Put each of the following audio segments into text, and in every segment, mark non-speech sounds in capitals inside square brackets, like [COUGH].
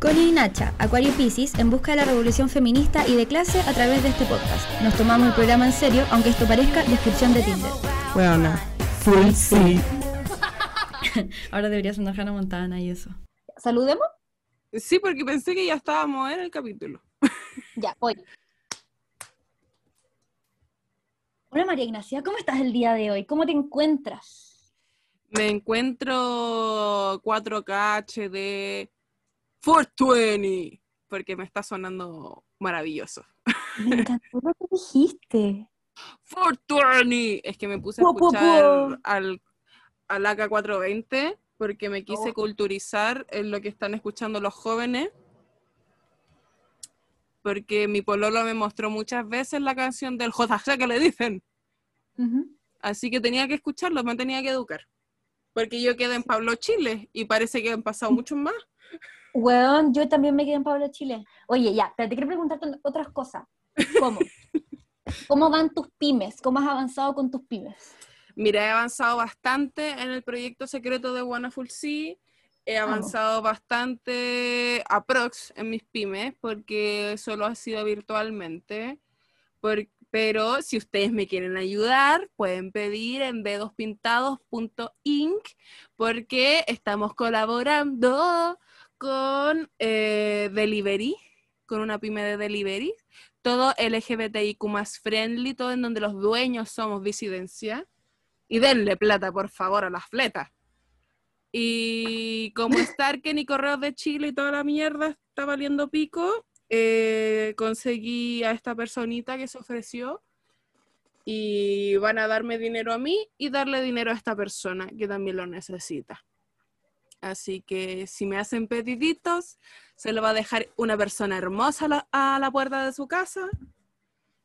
Connie y Nacha, Acuario Pisces, en busca de la revolución feminista y de clase a través de este podcast. Nos tomamos el programa en serio, aunque esto parezca descripción de Tinder. Bueno, full sí. [LAUGHS] Ahora debería sonar Hannah Montana y eso. ¿Saludemos? Sí, porque pensé que ya estábamos en el capítulo. [LAUGHS] Ya, voy. Hola María Ignacia, ¿cómo estás el día de hoy? ¿Cómo te encuentras? Me encuentro 4K HD 420 porque me está sonando maravilloso. Me encantó lo que dijiste. 420 es que me puse a Po, po, escuchar po. al, al AK420 porque me quise Oh. culturizar en lo que están escuchando los jóvenes. Porque mi pololo me mostró muchas veces la canción del JC que le dicen. Así que tenía que escucharlo, me tenía que educar. Porque yo quedé en Pablo Chile y parece que han pasado muchos más. Weón, yo también me quedé en Pablo Chile. Oye, ya, pero te quiero preguntarte otras cosas. ¿Cómo? [LAUGHS] ¿Cómo van tus pymes? ¿Cómo has avanzado con tus pymes? Mira, he avanzado bastante en el proyecto secreto de Wonderful Sea. He avanzado bastante aprox en mis pymes porque solo ha sido virtualmente. Por- pero si ustedes me quieren ayudar, pueden pedir en dedospintados.inc porque estamos colaborando con eh, Delivery, con una pyme de Delivery. Todo LGBTIQ más friendly, todo en donde los dueños somos disidencia. Y denle plata, por favor, a las fletas. Y como [LAUGHS] Starken y Correos de Chile y toda la mierda está valiendo pico, eh, conseguí a esta personita que se ofreció y van a darme dinero a mí y darle dinero a esta persona que también lo necesita. Así que si me hacen pediditos, se lo va a dejar una persona hermosa a la, a la puerta de su casa.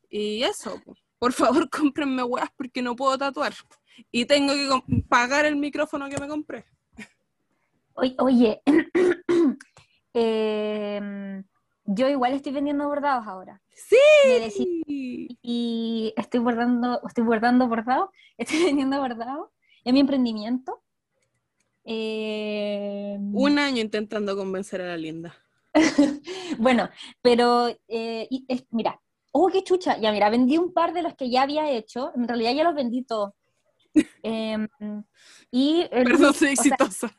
Y eso, po. por favor, [LAUGHS] cómprenme weas porque no puedo tatuar. Y tengo que pagar el micrófono que me compré. Oye, [CLEARS THROAT] em, yo igual estoy vendiendo bordados ahora. Sí. y estoy bordando, estoy bordando bordado, [LAUGHS] estoy vendiendo bordado en mi emprendimiento. Em, Un año intentando convencer a la linda. [LAUGHS] Bueno, pero eh, es- mira, oh, qué chucha, ya mira, vendí un par de los que ya había hecho, en realidad ya los vendí todos. [LAUGHS] Em, y, Perdón, soy sea, exitosa.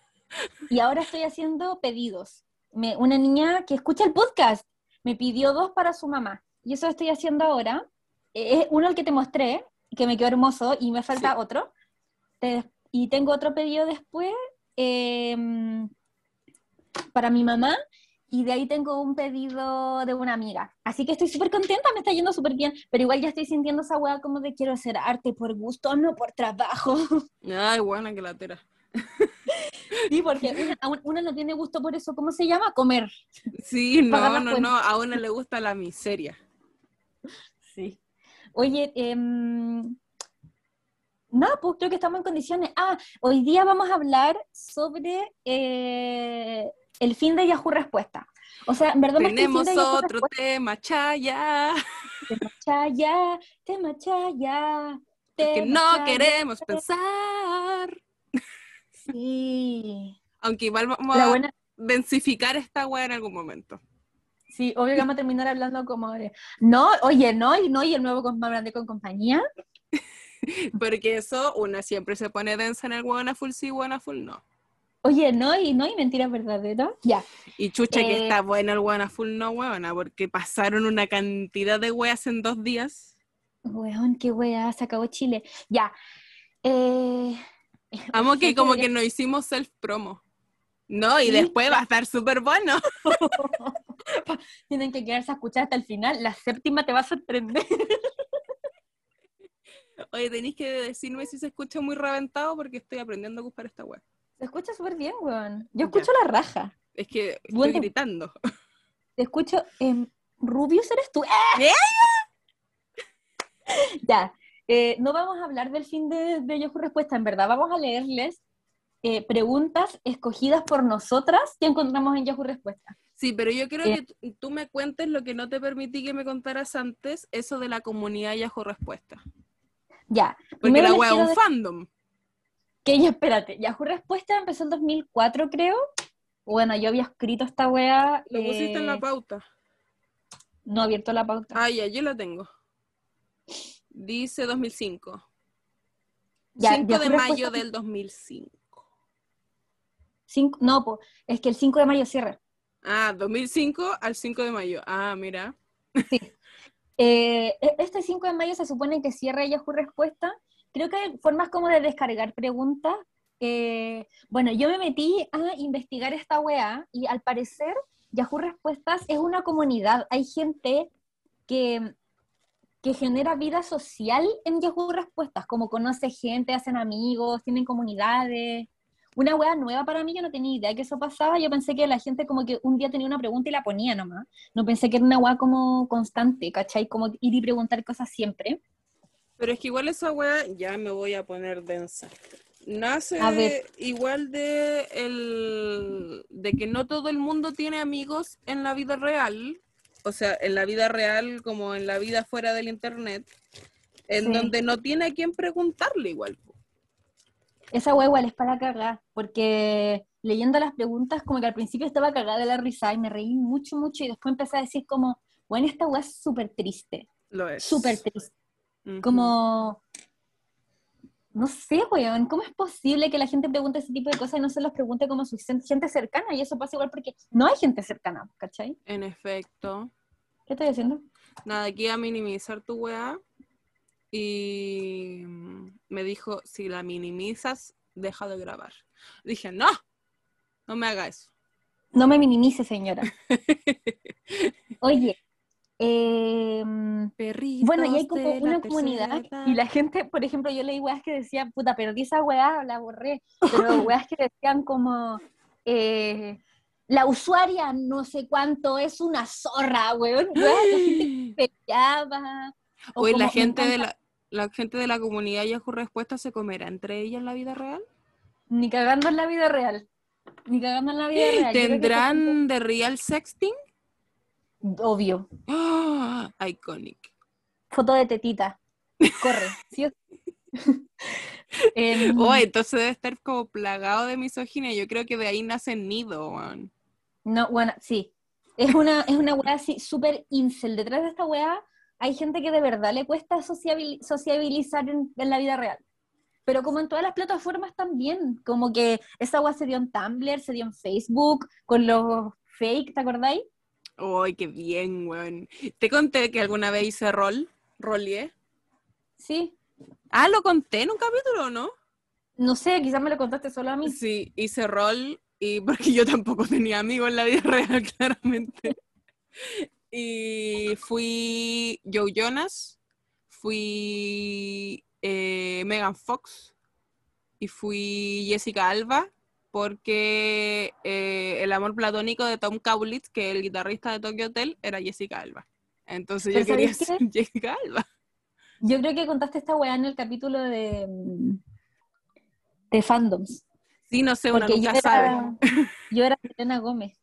y ahora estoy haciendo pedidos. Me- una niña que escucha el podcast me pidió dos para su mamá. Y eso estoy haciendo ahora. Eh, Es uno el que te mostré, que me quedó hermoso, y me falta Sí. otro. Te- y tengo otro pedido después em, para mi mamá. Y de ahí tengo un pedido de una amiga. Así que estoy súper contenta, me está yendo súper bien. Pero igual ya estoy sintiendo esa hueá como de quiero hacer arte por gusto, no por trabajo. [LAUGHS] Ay, buena que latera. Sí, porque una, una no tiene gusto por eso. ¿Cómo se llama? Comer. Sí, [LAUGHS] no, no, no, a una le gusta la miseria. Sí. Oye, em, nada, pues creo que estamos en condiciones. Ah, hoy día vamos a hablar sobre eh, el fin de Yahoo Respuesta. O sea, en verdad que Tenemos otro tema, chaya, [LAUGHS] Respuesta, chaya, tema chaya, que tema no chaya. queremos pensar. Sí. Aunque igual vamos La a densificar esta weá en algún momento. sí, obvio que vamos a terminar hablando como de, no, oye, no, y no, y el nuevo con más grande con compañía. [LAUGHS] [LAUGHS] Porque eso, una siempre se pone densa en el buena full sí, buena full no. Oye, no, y no, y mentiras verdaderas. Ya. Y chucha que Eh, está buena el buena full no, weona, porque pasaron una cantidad de weas en dos días. Weón, qué weá, se acabó Chile. Ya. Eh, [LAUGHS] Amo que como que que nos hicimos self promo. No, y Sí, después va a estar súper bueno. [LAUGHS] Tienen que quedarse a escuchar hasta el final. La séptima te va a sorprender. Oye, tenéis que decirme si se escucha muy reventado porque estoy aprendiendo a ocupar esta web. Se escucha súper bien, weón. Yo Ya. escucho la raja. Es que estoy Bueno. gritando. Te escucho. em, Rubius eres tú. [LAUGHS] ¿Eh? [LAUGHS] ya. eh, no vamos a hablar del fin de, de Yahoo Respuesta, en verdad. Vamos a leerles eh, preguntas escogidas por nosotras que encontramos en Yahoo Respuesta. Sí, pero yo quiero Eh. que tú me cuentes lo que no te permití que me contaras antes, eso de la comunidad Yahoo Respuesta. Ya. Porque la wea es un fandom. Que ya, espérate, Yahoo Respuesta empezó en 2004, creo. Bueno, yo había escrito esta weá. Lo pusiste en la eh, pauta. No abierto la pauta. Ah, ya, yo la tengo. Dice 2005. Ya, 5 ya de mayo del 2005. Cinco- no, po, es que el 5 de mayo cierra. Ah, 2005 al 5 de mayo. Ah, mira. [LAUGHS] Eh, e- este 5 de mayo se supone que cierra Yahoo Respuesta. Creo que hay formas como de descargar preguntas. Eh, bueno, yo me metí a investigar esta weá y al parecer Yahoo Respuestas es una comunidad. Hay gente que, que genera vida social en Yahoo Respuestas, como conoce gente, hacen amigos, tienen comunidades. Una weá nueva para mí, yo no tenía idea que eso pasaba. Yo pensé que la gente como que un día tenía una pregunta y la ponía nomás. No pensé que era una weá como constante, ¿cachai? Como ir y preguntar cosas siempre. Pero es que igual esa wea, ya me voy a poner densa. Nace A ver. igual de el de que no todo el mundo tiene amigos en la vida real, o sea, en la vida real como en la vida fuera del internet, en Sí. donde no tiene a quién preguntarle igual. Esa weá igual es para cagar, porque leyendo las preguntas, como que al principio estaba cagada de la risa y me reí mucho, mucho, y después empecé a decir como, bueno, esta weá es súper triste, Lo es. súper triste. Como, no sé, weón, ¿cómo es posible que la gente pregunte ese tipo de cosas y no se los pregunte como su gente cercana? Y eso pasa igual porque no hay gente cercana, ¿cachai? En efecto. ¿Qué estoy haciendo? Nada, aquí a minimizar tu weá. Y me dijo, si la minimizas, deja de grabar. Dije, no, no me haga eso. No me minimice, señora. [LAUGHS] Oye, Perritos Bueno, y hay como una comunidad edad. y la gente, por ejemplo, yo leí weas que decían, puta, perdí esa weá, la borré, pero [LAUGHS] weas que decían como, eh, la usuaria no sé cuánto es una zorra, weón, weas, la gente que [GASPS] peleaba. o Oye, la gente de la, la gente de la comunidad Yahoo Respuesta se comerá entre ellas en la vida real. Ni cagando en la vida real, ni cagando en la vida real. ¿Tendrán de real sexting? Obvio, ¡Ah! Iconic. foto de tetita, corre, [LAUGHS] ¿sí? [LAUGHS] Em, Oh, entonces debe estar como plagado de misoginia. Yo creo que de ahí nace el nido. No, bueno, sí. Es una, es una weá así súper incel. Detrás de esta weá hay gente que de verdad le cuesta sociabil- sociabilizar en, en la vida real. Pero como en todas las plataformas también, como que esa weá se dio en Tumblr, se dio en Facebook, con los fake, ¿te acordáis? ¡Ay, qué bien, weón! Te conté que alguna vez hice rol, rolié. Sí. Ah, lo conté en un capítulo, ¿no? No sé, quizás me lo contaste solo a mí. Sí, hice rol y porque yo tampoco tenía amigos en la vida [LAUGHS] real, claramente. Y fui Joe Jonas, fui eh, Megan Fox y fui Jessica Alba porque eh, el amor platónico de Tom Kaulitz, que es el guitarrista de Tokyo Hotel, era Jessica Alba. Entonces yo quería ¿sabéis ser [LAUGHS] Jessica Alba. Yo creo que contaste esta weá en el capítulo de, mm, de fandoms. Sí, no sé, una Porque yo nunca sabe. era, [LAUGHS] yo era Selena Gómez.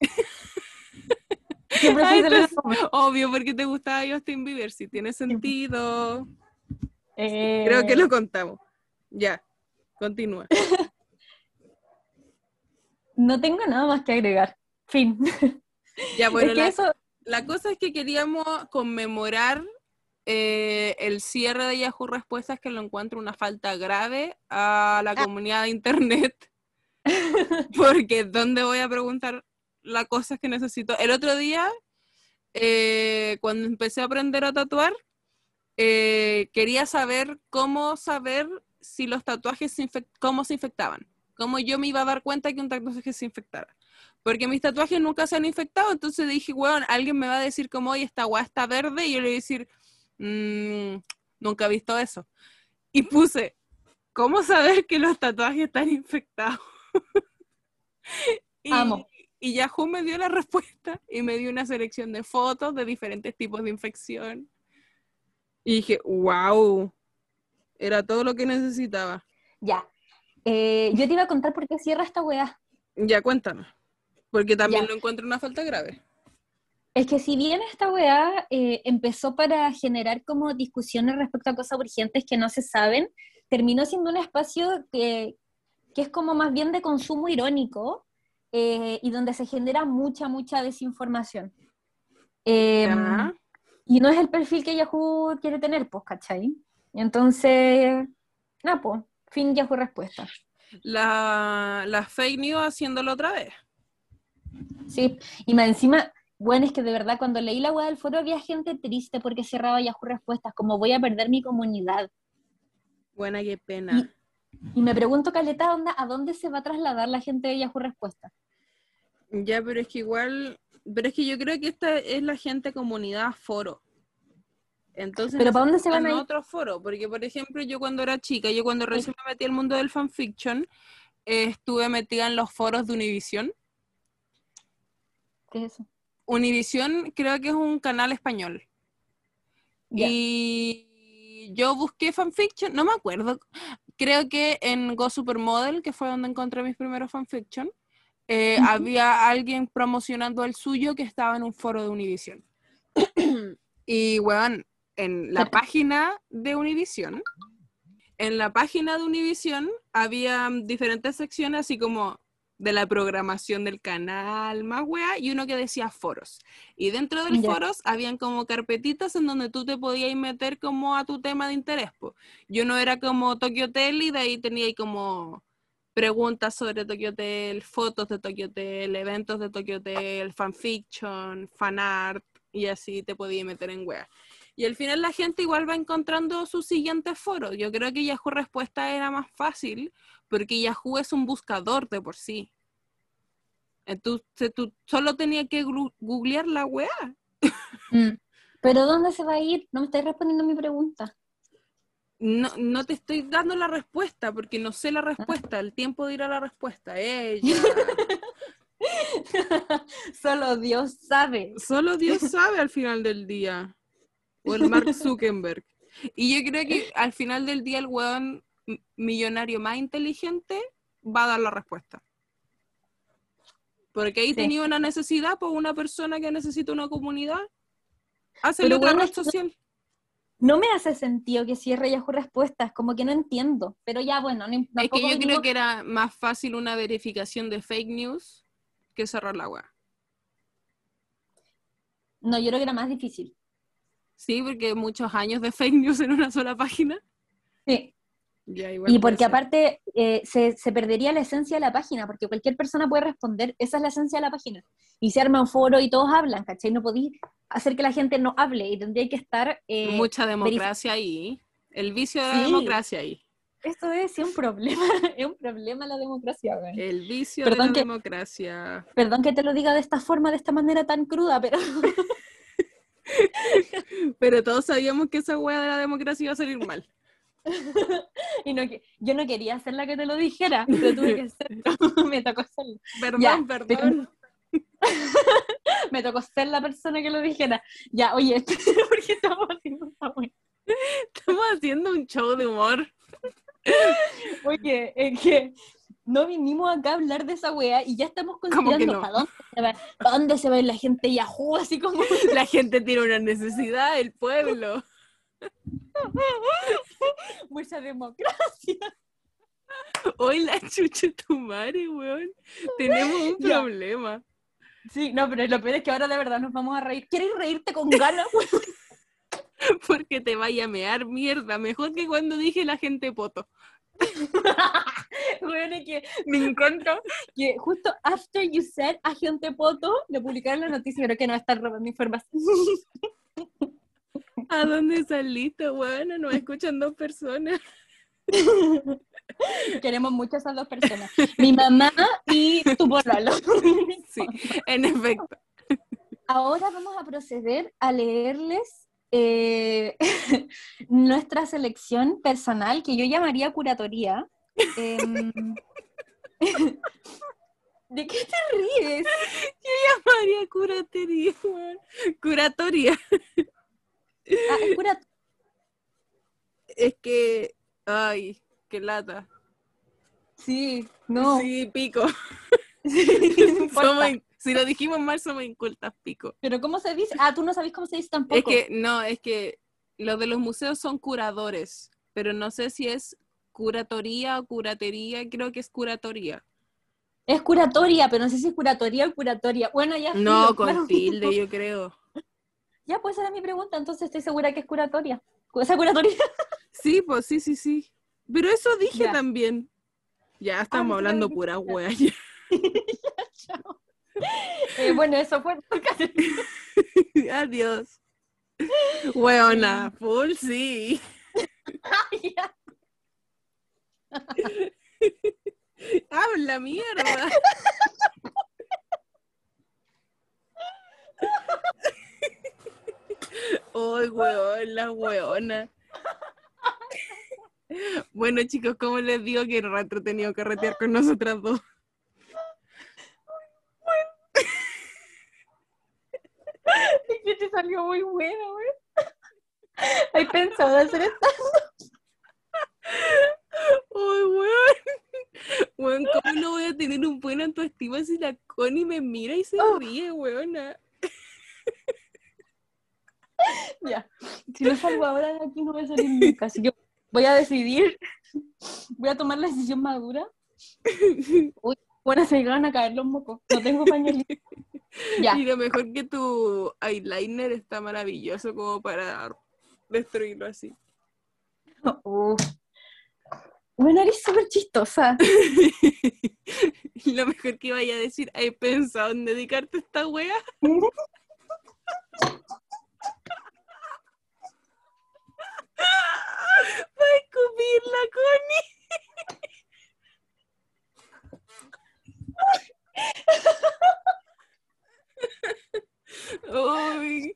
[LAUGHS] Siempre Ay. Obvio, porque te gustaba Justin Bieber, si tiene sentido. Eh, Creo que lo contamos. Ya, continúa. [LAUGHS] No tengo nada más que agregar. Fin. Ya, bueno, es que la, eso, la cosa es que queríamos conmemorar eh, el cierre de Yahoo Respuestas, que lo encuentro una falta grave a la comunidad de Internet. [LAUGHS] Porque, ¿dónde voy a preguntar las cosas que necesito? El otro día, eh, cuando empecé a aprender a tatuar, eh, quería saber cómo saber si los tatuajes se cómo se infectaban. Cómo yo me iba a dar cuenta que un tatuaje se infectara. Porque mis tatuajes nunca se han infectado, entonces dije, weón, alguien me va a decir como, oye, esta weá está verde, y yo le voy a decir, "Mm, nunca he visto eso. Y puse, ¿cómo saber que los tatuajes están infectados? [LAUGHS] Amo. Y Yahoo me dio la [LAUGHS] respuesta y me dio una selección de fotos de diferentes tipos de infección. Y dije, wow, era todo lo que necesitaba. ya. Eh, yo te iba a contar por qué cierra esta weá. Ya, cuéntame. Porque también Ya. lo encuentro una falta grave. Es que si bien esta weá eh, empezó para generar como discusiones respecto a cosas urgentes que no se saben, terminó siendo un espacio que, que es como más bien de consumo irónico eh, y donde se genera mucha, mucha desinformación. Ya. y no es el perfil que Yahoo quiere tener, pues, ¿cachai? Entonces, nada, pues, fin Yahoo respuesta. La, la fake news haciéndolo otra vez. Sí, y más encima, bueno, es que de verdad cuando leí la web del foro había gente triste porque cerraba Yahoo respuestas, como voy a perder mi comunidad. Buena, qué pena. Y me pregunto, Caleta, onda, ¿a dónde se va a trasladar la gente de Yahoo respuestas? Ya, pero es que igual, pero es que yo creo que esta es la gente comunidad foro. Entonces, ¿Pero para dónde se van a ir? otro foro, porque por ejemplo, yo cuando era chica, yo cuando recién me metí al mundo del fanfiction, eh, estuve metida en los foros de Univision. ¿Qué es eso? Univision creo que es un canal español. Y yo busqué fanfiction, no me acuerdo, creo que en Go Supermodel, que fue donde encontré mis primeros fanfiction, eh, había alguien promocionando el suyo que estaba en un foro de Univision. [COUGHS] y, weón, en la [LAUGHS] página de Univision, en la página de Univision había diferentes secciones, así como de la programación del canal, más weá, y uno que decía foros. Y dentro del Ya. foros habían como carpetitas en donde tú te podías meter como a tu tema de interés. po. Yo no era como Tokyo Hotel y de ahí tenía ahí como preguntas sobre Tokyo Hotel, fotos de Tokyo Hotel, eventos de Tokyo Hotel, fanfiction, fanart, y así te podías meter en wea. Y al final la gente igual va encontrando sus siguientes foros. Yo creo que Yahoo Respuesta era más fácil porque Yahoo es un buscador de por sí. Entonces tú solo tenías que googlear la weá. Mm. ¿Pero dónde se va a ir? No me estáis respondiendo a mi pregunta. No, no te estoy dando la respuesta porque no sé la respuesta. El tiempo dirá la respuesta. [LAUGHS] Ella. Solo Dios sabe. Solo Dios sabe al final del día. O el Mark Zuckerberg. Y yo creo que al final del día el weón millonario más inteligente va a dar la respuesta. Porque ahí Sí. tenía una necesidad, pues una persona que necesita una comunidad. Hace Pero otra bueno, red social. No me hace sentido que cierre Yahoo Respuestas, como que no entiendo. Pero ya, bueno, no, Es que yo creo que era más fácil una verificación de fake news que cerrar la web. No, yo creo que era más difícil. Sí, porque muchos años de fake news en una sola página. Sí. Ya, igual Y porque ser. aparte eh, se, se perdería la esencia de la página, porque cualquier persona puede responder, esa es la esencia de la página. Y se arma un foro y todos hablan, ¿cachai? No podéis hacer que la gente no hable y tendría que estar... eh, Mucha democracia ahí. El vicio de la Sí. democracia ahí. Esto es sí, un problema, [LAUGHS] es un problema la democracia, güey. El vicio Perdón de la que- democracia. Perdón que te lo diga de esta forma, de esta manera tan cruda, pero [LAUGHS] Pero todos sabíamos que esa wea de la democracia iba a salir mal. [LAUGHS] y no, yo no quería ser la que te lo dijera, pero tuve que ser, [LAUGHS] [LAUGHS] me tocó ser, Perdón, Ya, perdón. me tocó ser la persona que lo dijera. Ya, oye, ¿por qué estamos haciendo esta? Estamos haciendo un show de humor. Oye, es que no vinimos acá a hablar de esa wea y ya estamos ¿Cómo que considerando no? ¿para dónde se va, para dónde se va la gente Yahoo, así como La gente tiene una necesidad, el pueblo. [LAUGHS] mucha democracia. Hoy la chucha tu madre, weón. Tenemos un [LAUGHS] problema. Sí, no, pero lo peor es que ahora de verdad nos vamos a reír. ¿Quieres reírte con ganas? [LAUGHS] wea? Porque te vaya a mear mierda. Mejor que cuando dije la gente poto. Bueno, es que me encanta que justo after you said agente poto, le publicaron la noticia, pero que no están robando información. ¿A dónde saliste, weón? Nos escuchan dos personas. [LAUGHS] Queremos mucho a esas dos personas. Mi mamá y tu pololo. [LAUGHS] Sí, en efecto. Ahora vamos a proceder a leerles eh, [LAUGHS] nuestra selección personal, que yo llamaría curatoría. Em, ¿De qué te ríes? María Curatería, weón. Ah, es cura- [LAUGHS] Es que. Ay, qué lata. Sí, no. Sí, pico. [LAUGHS] [LAUGHS] Somos si lo dijimos mal, somos incultas, pico. Pero ¿cómo se dice? Ah, tú no sabes cómo se dice tampoco. Es que, no, es que los de los museos son curadores, pero no sé si es curatoría o curatería, creo que es curatoría. Es curatoria, pero no sé si es curatoria o curatoria. Bueno, ya. No, filo, con claro. tilde, yo creo. Ya, pues esa era mi pregunta, entonces estoy segura que es curatoria. ¿Esa curatoria? [LAUGHS] Sí, pues sí, sí, sí. Pero eso dije Ya. también. Ya estamos Ah, hablando claro, pura [LAUGHS] wea. ya. Chao. Eh, bueno, eso fue. [LAUGHS] Adiós. Weona, full sí. Habla mierda. Ay, weón, la weona. Bueno, chicos, ¿cómo les digo que era entretenido carretear con nosotras dos? Es que te salió muy bueno, güey. ¿Hay pensado hacer esto? Ay, weón. Weón, ¿cómo no voy a tener un buen autoestima si la Connie me mira y se Oh. ríe, weona? [LAUGHS] Ya. Si no salgo ahora de aquí no voy a salir nunca. Así que voy a decidir. Voy a tomar la decisión madura. Uy, bueno, se van a caer los mocos. No tengo pañuelito. Ya. Y lo mejor que tu eyeliner está maravilloso como para destruirlo así. Uf. Bueno, eres súper chistosa. Y [LAUGHS] lo mejor que vaya a decir, ¿hay pensado en dedicarte a esta wea? [LAUGHS] Va a escupir la Connie. Uy.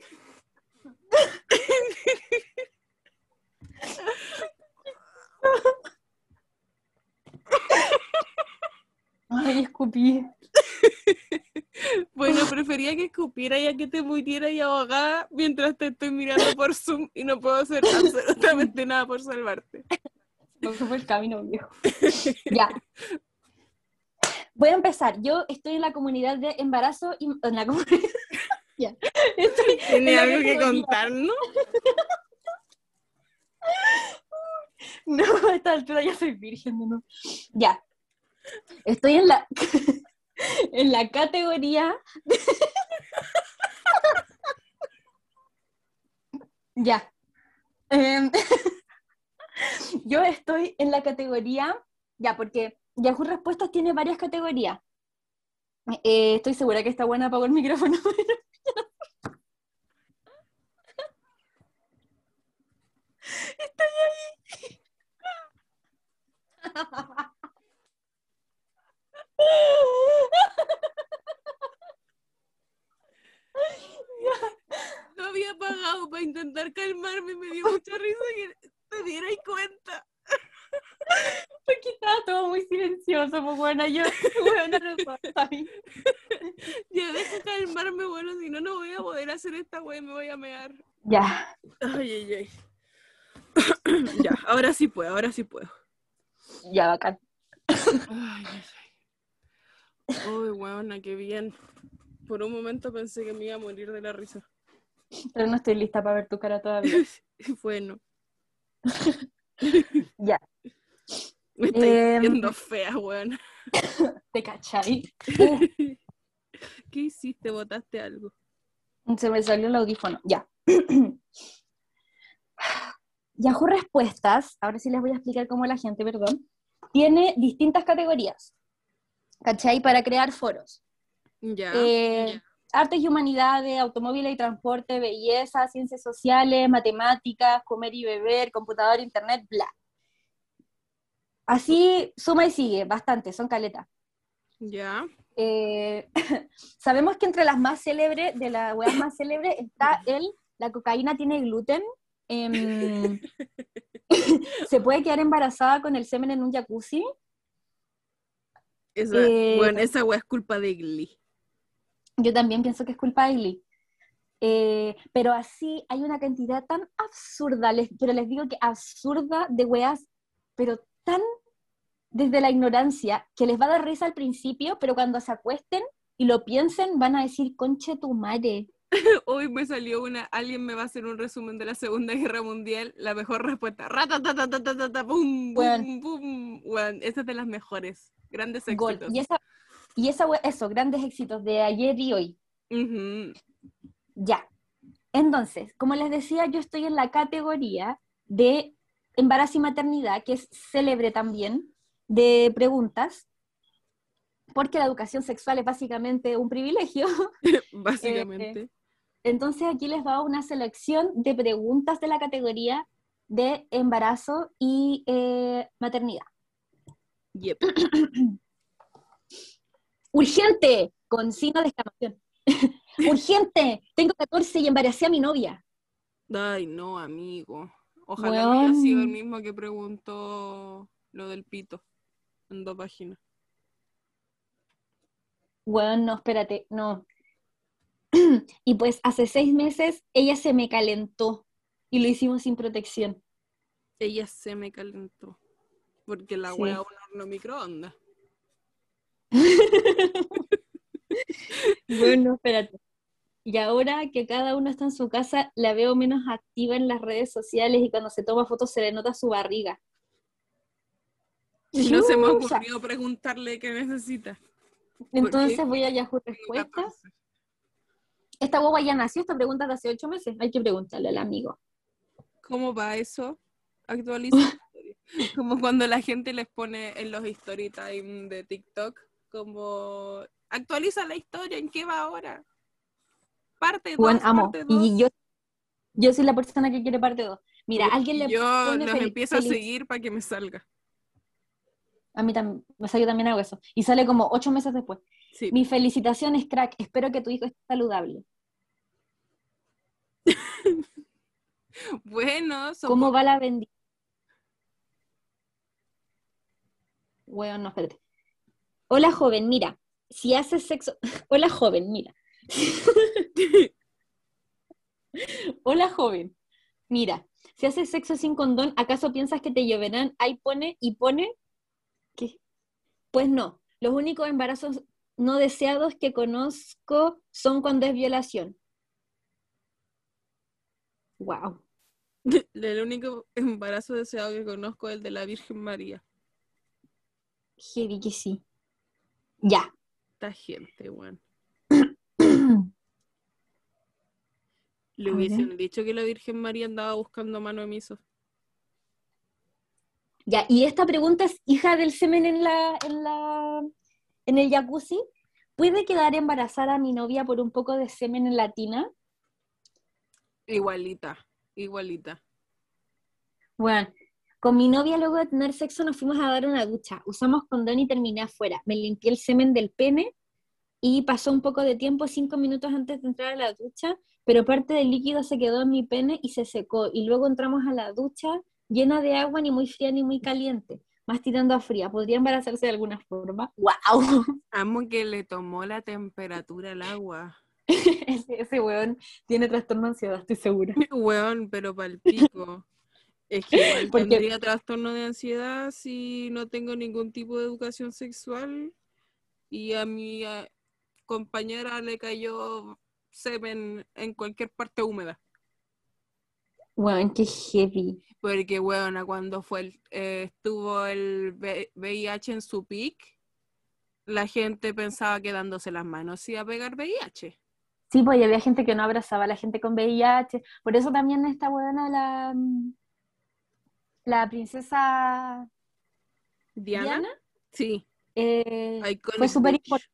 Ay, escupí. [LAUGHS] Bueno, [LAUGHS] prefería que escupiera ya que te muriera y ahogada mientras te estoy mirando por Zoom y no puedo hacer [LAUGHS] absolutamente nada por salvarte. Fue el camino viejo. Ya. Voy a empezar. Yo estoy en la comunidad de embarazo y en la comunidad. ya. Estoy ¿Tiene algo que contarnos? No, a esta altura ya soy virgen, no. Ya. Estoy en la [LAUGHS] en la categoría Ya. Em, [LAUGHS] Yo estoy en la categoría, ya, porque Yahoo Respuestas tiene varias categorías. Eh, estoy segura que está buena, apago el micrófono. [LAUGHS] Estoy ahí. Lo había pagado para intentar calmarme y me dio mucha risa que te dierais cuenta. Porque estaba todo muy silencioso, pues bueno, yo, bueno, ahí. Ya deja calmarme, bueno, si no, no voy a poder hacer esta wea, me voy a mear. Ya, Ay, ay, ay. ya, ahora sí puedo, ahora sí puedo. ya, bacán. Ay, ay, ay. Uy, weona, qué bien. Por un momento pensé que me iba a morir de la risa. Pero no estoy lista para ver tu cara todavía. [LAUGHS] Bueno, [LAUGHS] Ya, [LAUGHS] me estoy Em. viendo fea, weón. ¿te cachai? Uh, ¿Qué hiciste? ¿Botaste algo? se me salió el audífono. Ya. [CLEARS THROAT] Yahoo Respuestas, ahora sí les voy a explicar cómo la gente, perdón, tiene distintas categorías. ¿Cachai? Para crear foros. Ya. Eh, artes y humanidades, automóviles y transporte, belleza, ciencias sociales, matemáticas, comer y beber, computador, internet, bla. Así suma y sigue, bastante, son caletas. Ya. Eh, [LAUGHS] sabemos que entre las más célebres, de las weas más célebres, está el, la cocaína tiene gluten. em, [LAUGHS] [LAUGHS] se puede quedar embarazada con el semen en un jacuzzi. Esa, Eh, bueno, esa wea es culpa de Glee. Yo también pienso que es culpa de Glee. Eh, pero así hay una cantidad tan absurda, les- pero les digo que absurda de weas, pero tan desde la ignorancia, que les va a dar risa al principio, pero cuando se acuesten y lo piensen, van a decir, conche tu madre. [LAUGHS] Hoy me salió una, alguien me va a hacer un resumen de la Segunda Guerra Mundial, la mejor respuesta, ratatatatata, pum, Weón. pum, pum, weón, esa es de las mejores, grandes Gol. éxitos. Y esa, Y esa, eso, grandes éxitos de ayer y hoy. Ya. Entonces, como les decía, yo estoy en la categoría de embarazo y maternidad, que es célebre también, de preguntas, porque la educación sexual es básicamente un privilegio. [LAUGHS] Básicamente. Entonces, aquí les va una selección de preguntas de la categoría de embarazo y eh, maternidad. Yep. [COUGHS] Urgente, con signo de exclamación. [LAUGHS] Urgente, tengo 14 y embaracé a mi novia. Ay, no, amigo. Ojalá no haya sido el mismo que preguntó lo del pito en dos páginas. Bueno, no, espérate, no. [CLEARS THROAT] Y pues hace seis meses ella se me calentó y lo hicimos sin protección. Ella se me calentó. Porque la Sí. wea es un horno microondas. [LAUGHS] Bueno, espérate. Y ahora que cada uno está en su casa, la veo menos activa en las redes sociales y cuando se toma fotos se le nota su barriga. Y no se me ocurrió preguntarle qué necesita. Entonces voy a Yahoo Respuestas. 14. Esta guagua ya nació, esta pregunta de hace ocho meses. Hay que preguntarle al amigo. ¿Cómo va eso? Actualiza. [LAUGHS] como cuando la gente les pone en los story time de TikTok, como actualiza la historia, ¿en qué va ahora? Parte 2, Juan, amo. parte 2. Y yo, yo soy la persona que quiere parte 2. Mira, alguien le Yo pone los empiezo a seguir para que me salga. A mí también, sea, yo también hago eso. Y sale como ocho meses después. Sí. Mis felicitaciones, crack. Espero que tu hijo esté saludable. [LAUGHS] Bueno, ¿Cómo sopo- va la bendición? No. Hola, joven, mira. Si haces sexo. [LAUGHS] Hola, joven, mira. [LAUGHS] Hola, joven. Mira, si haces sexo sin condón, ¿acaso piensas que te lloverán? Ahí pone y pone. Pues no. Los únicos embarazos no deseados que conozco son cuando es violación. Wow. [LAUGHS] el único embarazo deseado que conozco es el de la Virgen María. Heavy que sí. Ya. Esta gente, weón. [CLEARS THROAT] A Le hubiesen dicho que la Virgen María andaba buscando mano de miso. Ya, y esta pregunta es hija del semen en la, en la, en el jacuzzi. ¿Puede quedar embarazada mi novia por un poco de semen en la tina? Igualita, igualita. Bueno, con mi novia luego de tener sexo nos fuimos a dar una ducha. Usamos condón y terminé afuera. Me limpié el semen del pene y pasó un poco de tiempo, cinco minutos antes de entrar a la ducha, pero parte del líquido se quedó en mi pene y se secó. Y luego entramos a la ducha llena de agua, ni muy fría ni muy caliente, más tirando a fría. ¿Podría embarazarse de alguna forma? ¡Wow! [LAUGHS] Amo que le tomó la temperatura al agua. [LAUGHS] ese, ese weón tiene trastorno de ansiedad, estoy segura. [LAUGHS] Weón, pero pa'l pico. Es que Porque- tendría trastorno de ansiedad si no tengo ningún tipo de educación sexual y a mi compañera le cayó semen en cualquier parte húmeda. Weón, qué heavy. Porque, weona, cuando fue el- eh, estuvo el VIH en su pic, la gente pensaba que dándose las manos iba a pegar VIH. Sí, pues y había gente que no abrazaba a la gente con VIH. Por eso también esta buena la, mm, la princesa ¿Diana? Diana. Sí. eh, fue súper bitch. impor-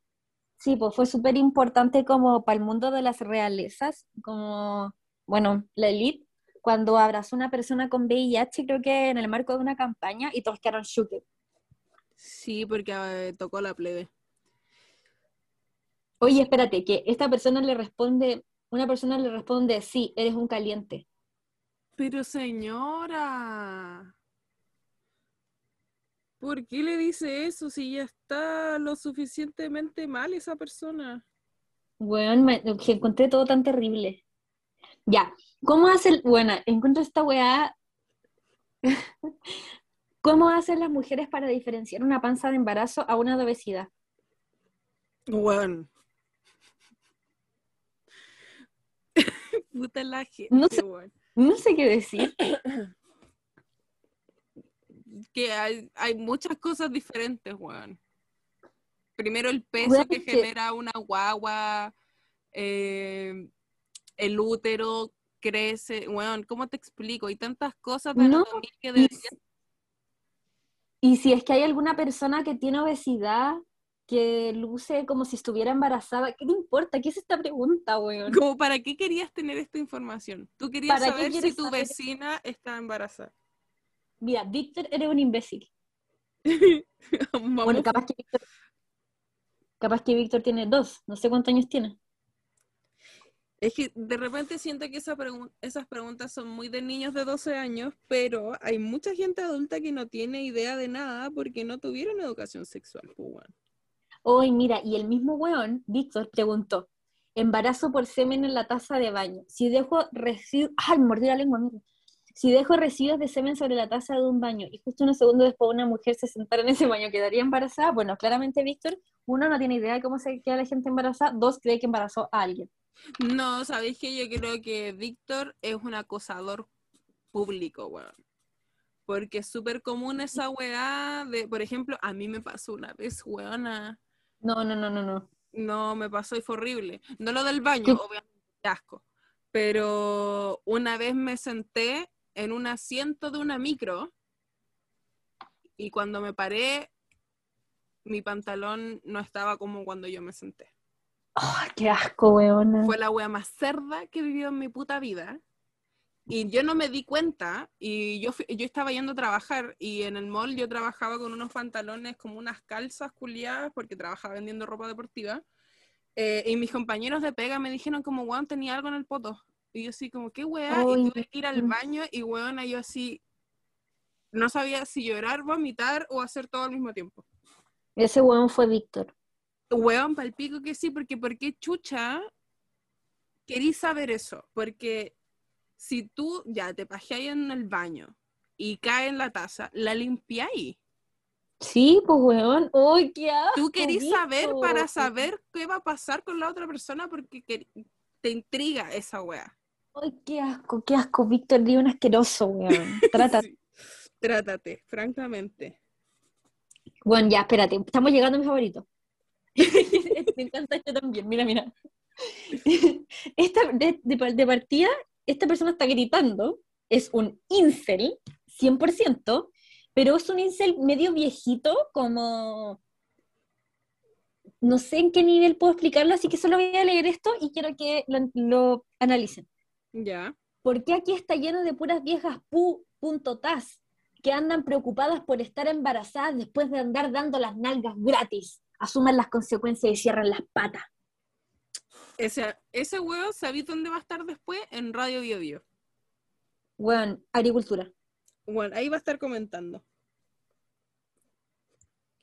sí, pues fue súper importante como para el mundo de las realezas, como, bueno, la elite, cuando abrazó a una persona con VIH, creo que en el marco de una campaña, y todos quedaron shooked. Sí, porque eh, tocó la plebe. Oye, espérate, que esta persona le responde, una persona le responde, sí, eres un caliente. Pero señora, ¿por qué le dice eso si ya está lo suficientemente mal esa persona? Bueno, me, que encontré todo tan terrible. Ya, ¿cómo hace el, bueno, encuentro esta weá. [LAUGHS] ¿Cómo hacen las mujeres para diferenciar una panza de embarazo a una de obesidad? Bueno. [LAUGHS] Puta la gente, No sé. weón. No sé qué decir. [COUGHS] Que hay, hay muchas cosas diferentes, weón. Primero el peso Weón, que genera una guagua, eh, el útero crece, weón, ¿cómo te explico? Hay tantas cosas de No, que Y, deberían y si es que hay alguna persona que tiene obesidad, que luce como si estuviera embarazada, ¿qué te importa? ¿Qué es esta pregunta, weón? Como, ¿para qué querías tener esta información? Tú querías ¿Para qué saber si tu saber? vecina está embarazada. Mira, Víctor, eres un imbécil. [LAUGHS] Bueno, capaz que Víctor, capaz que Víctor tiene dos, no sé cuántos años tiene. Es que de repente siento que esa pregun- esas preguntas son muy de niños de 12 años, pero hay mucha gente adulta que no tiene idea de nada porque no tuvieron educación sexual. pues. Hoy, mira, y el mismo weón, Víctor, preguntó, embarazo por semen en la taza de baño. Si dejo residuos, ay, mordí la lengua, mierda. Si dejo residuos de semen sobre la taza de un baño y justo unos segundos después una mujer se sentara en ese baño, ¿quedaría embarazada? Bueno, claramente Víctor, uno, no tiene idea de cómo se queda la gente embarazada, dos, cree que embarazó a alguien. No, ¿sabéis que Yo creo que Víctor es un acosador público, weón. Porque es súper común esa weá de, por ejemplo, a mí me pasó una vez, weona. No, no, no, no, no. No, me pasó y fue horrible. No lo del baño, ¿Qué? obviamente, qué asco. Pero una vez me senté en un asiento de una micro y cuando me paré, mi pantalón no estaba como cuando yo me senté. Ay, qué asco, weona. Fue la wea más cerda que he vivido en mi puta vida. Y yo no me di cuenta, y yo, yo estaba yendo a trabajar, y en el mall yo trabajaba con unos pantalones como unas calzas culiadas, porque trabajaba vendiendo ropa deportiva. eh, y mis compañeros de pega me dijeron como, weón, tenía algo en el poto. Y yo así como, ¿qué weá? Ay, y tuve que ir al baño, y weón, yo así, no sabía si llorar, vomitar o hacer todo al mismo tiempo. Ese weón fue Víctor. Weón, palpico que sí, porque ¿por qué chucha querís saber eso? Porque si tú ya te pajeáis en el baño y cae en la taza, la limpiáis. Sí, pues weón. ¡Ay, qué asco! Tú querís saber para saber qué va a pasar con la otra persona porque te intriga esa wea. ¡Ay, qué asco, qué asco! Víctor, di un asqueroso, weón. Trata. [LAUGHS] Sí. Trátate, francamente. Bueno, ya, espérate. Estamos llegando a mi favorito. [LAUGHS] Me encanta este también. Mira, mira. [LAUGHS] Esta, de, de- de partida, esta persona está gritando. Es un incel, 100%, pero es un incel medio viejito, como... No sé en qué nivel puedo explicarlo, así que solo voy a leer esto y quiero que lo, lo analicen. Ya. ¿Por qué aquí está lleno de puras viejas pu, punto tas, que andan preocupadas por estar embarazadas después de andar dando las nalgas gratis? Asuman las consecuencias y cierran las patas. Ese, ese weón, ¿sabéis dónde va a estar después? En Radio Bio Bio. Bueno, agricultura. Bueno, ahí va a estar comentando.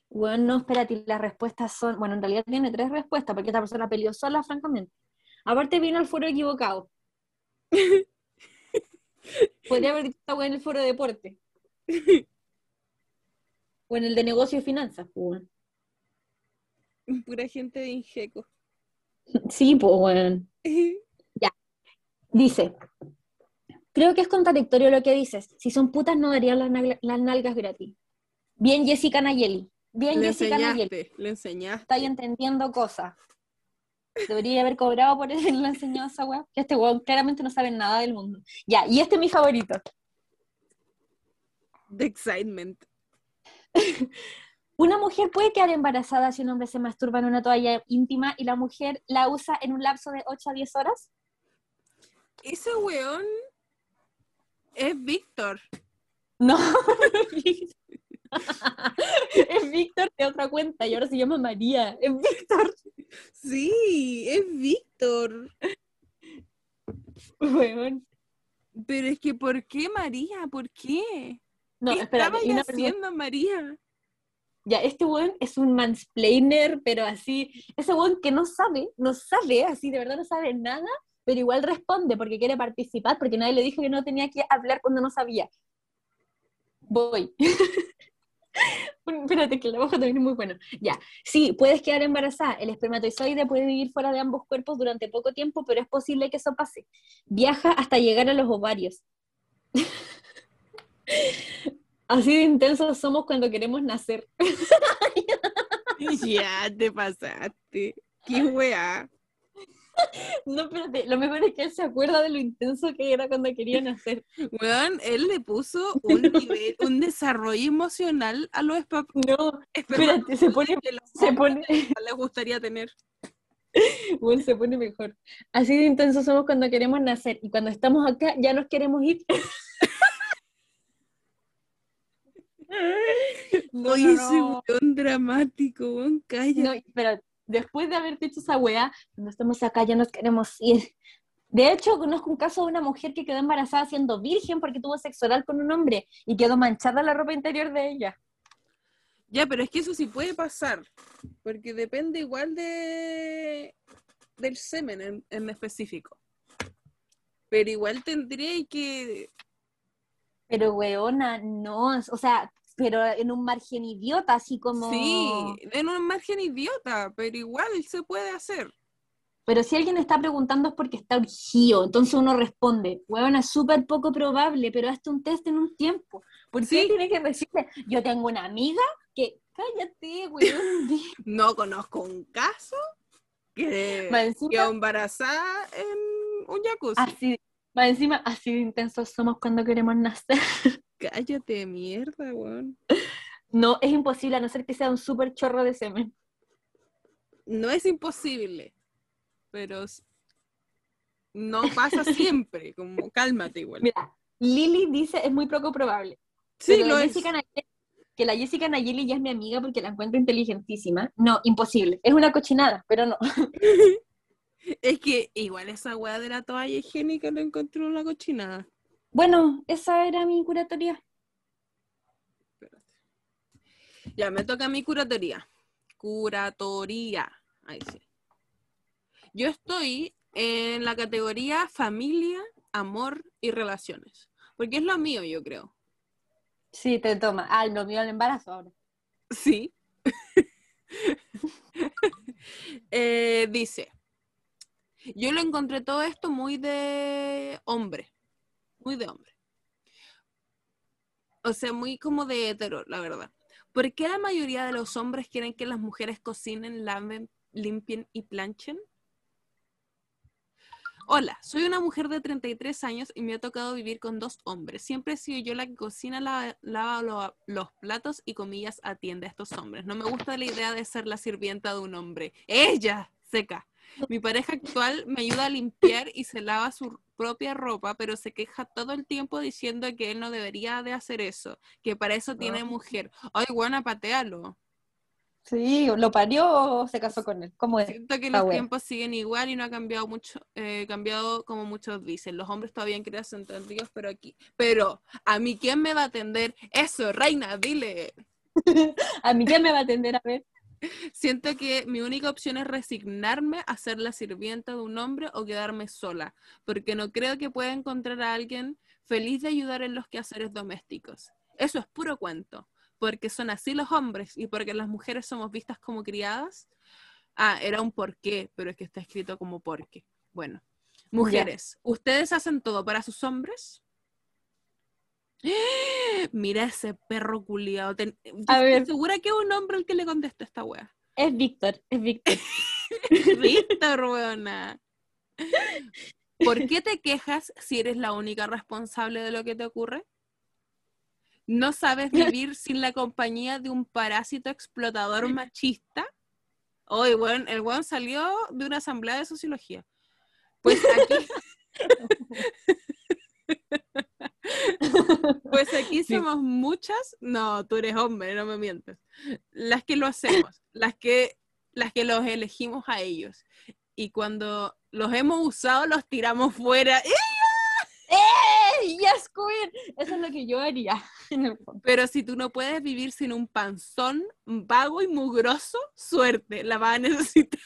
Bueno, no, espérate, las respuestas son, bueno, en realidad tiene tres respuestas, porque esta persona peleó sola, francamente. Aparte vino al foro equivocado. [LAUGHS] Podría haber dicho en el foro de deporte. [LAUGHS] O en el de negocio y finanzas. Pura gente de Ingeco. Sí, pues, weón. [LAUGHS] Dice, creo que es contradictorio lo que dices. Si son putas no darían las, nalga- las nalgas gratis. Bien Jessica Nayeli. Bien Le Jessica Nayeli. le enseñaste. Está ahí entendiendo cosas. Debería haber cobrado por [LAUGHS] la enseñado esa weá. Que este weón claramente no sabe nada del mundo. Ya, y este es mi favorito. The excitement. [LAUGHS] Una mujer puede quedar embarazada si un hombre se masturba en una toalla íntima y la mujer la usa en un lapso de 8 a 10 horas. Ese weón es Víctor. No. [LAUGHS] es Víctor de otra cuenta y ahora se llama María. Es Víctor. Sí, es Víctor. Weón. Pero es que, ¿por qué María? ¿Por qué? No, ¿Qué espérate. estaba haciendo María? Ya, este weón es un mansplainer, pero así, ese weón que no sabe, no sabe, así de verdad no sabe nada, pero igual responde porque quiere participar, porque nadie le dijo que no tenía que hablar cuando no sabía. Voy. [LAUGHS] Espérate, que la hoja también es muy bueno. Ya, sí, puedes quedar embarazada. El espermatozoide puede vivir fuera de ambos cuerpos durante poco tiempo, pero es posible que eso pase. Viaja hasta llegar a los ovarios. [LAUGHS] Así de intensos somos cuando queremos nacer. [LAUGHS] ya te pasaste. Qué weá. No, espérate, lo mejor es que él se acuerda de lo intenso que era cuando querían hacer. Weón, él le puso un [LAUGHS] nivel, un desarrollo emocional a los espap No, espérate, se pone, se pone, les gustaría tener. [LAUGHS] bueno, se pone mejor. Así de intensos somos cuando queremos nacer y cuando estamos acá ya nos queremos ir. [LAUGHS] No, Oye, no, ese no. weón dramático, weón, calla. No, pero después de haber dicho esa weá, cuando estamos acá ya nos queremos ir. De hecho, conozco un caso de una mujer que quedó embarazada siendo virgen porque tuvo sexo oral con un hombre y quedó manchada la ropa interior de ella. Ya, pero es que eso sí puede pasar, porque depende igual de del semen en, en específico. Pero igual tendría que... Pero weona, no, o sea, pero en un margen idiota, así como... Sí, en un margen idiota, pero igual se puede hacer. Pero si alguien está preguntando es porque está urgido, entonces uno responde, weona, es súper poco probable, pero hazte un test en un tiempo. ¿Por qué Sí. tiene que decirle, yo tengo una amiga que, cállate, weón, [LAUGHS] No conozco un caso que encima- quedó embarazada en un jacuzzi. así, más encima, así de intensos somos cuando queremos nacer. [LAUGHS] Cállate, mierda, weón. No, es imposible, a no ser que sea un súper chorro de semen. No es imposible, pero no pasa siempre, como cálmate igual. Mira, Lili dice, es muy poco probable. Sí, lo es. Nayeli- que la Jessica Nayeli ya es mi amiga porque la encuentro inteligentísima. No, imposible. Es una cochinada, pero no. [LAUGHS] Es que igual esa weá de la toalla higiénica lo encontró en la cochinada. Bueno, esa era mi curatoría. Ya, me toca mi curatoría. Curatoría. Ahí sí. Yo estoy en la categoría familia, amor y relaciones. Porque es lo mío, yo creo. Sí, te toma. Ah, lo mío el embarazo ahora. Sí. [LAUGHS] Eh, dice, yo lo encontré todo esto muy de hombre, muy de hombre. O sea, muy como de hetero, la verdad. ¿Por qué la mayoría de los hombres quieren que las mujeres cocinen, laven, limpien y planchen? Hola, soy una mujer de 33 años y me ha tocado vivir con dos hombres. Siempre he sido yo la que cocina, lava, lava lo- los platos y comillas atiende a estos hombres. No me gusta la idea de ser la sirvienta de un hombre. Ella, seca. Mi pareja actual me ayuda a limpiar y se lava su propia ropa, pero se queja todo el tiempo diciendo que él no debería de hacer eso, que para eso tiene Ah. mujer. Ay, buena, patealo. Sí, ¿lo parió o se casó con él? ¿Cómo es? Siento que los bueno. tiempos siguen igual y no ha cambiado mucho, eh, cambiado como muchos dicen. Los hombres todavía en crianza entendidos, pero aquí. Pero, ¿a mí quién me va a atender? Eso, reina, dile. [LAUGHS] ¿A mí quién me va a atender a ver? [LAUGHS] Siento que mi única opción es resignarme a ser la sirvienta de un hombre o quedarme sola, porque no creo que pueda encontrar a alguien feliz de ayudar en los quehaceres domésticos. Eso es puro cuento, porque son así los hombres y porque las mujeres somos vistas como criadas. Ah, era un porqué, pero es que está escrito como porque. Bueno, mujeres, ¿ustedes hacen todo para sus hombres? Mira ese perro culiado. Ten- A estoy ver. segura que es un hombre el que le contesta esta wea. Es Víctor, es Víctor. [LAUGHS] Víctor, weona. ¿Por qué te quejas si eres la única responsable de lo que te ocurre? ¿No sabes [LAUGHS] vivir sin la compañía de un parásito explotador machista? Hoy, bueno, el weón salió de una asamblea de sociología. Pues aquí, [LAUGHS] [LAUGHS] pues aquí Sí. somos muchas. No, tú eres hombre, no me mientes. Las que lo hacemos, [LAUGHS] las que, las que los elegimos a ellos. Y cuando los hemos usado, los tiramos fuera. ¡Eh! ¡Eh! ¡Yes, queen! Eso es lo que yo haría. [LAUGHS] Pero si tú no puedes vivir sin un panzón vago y mugroso, suerte, la vas a necesitar.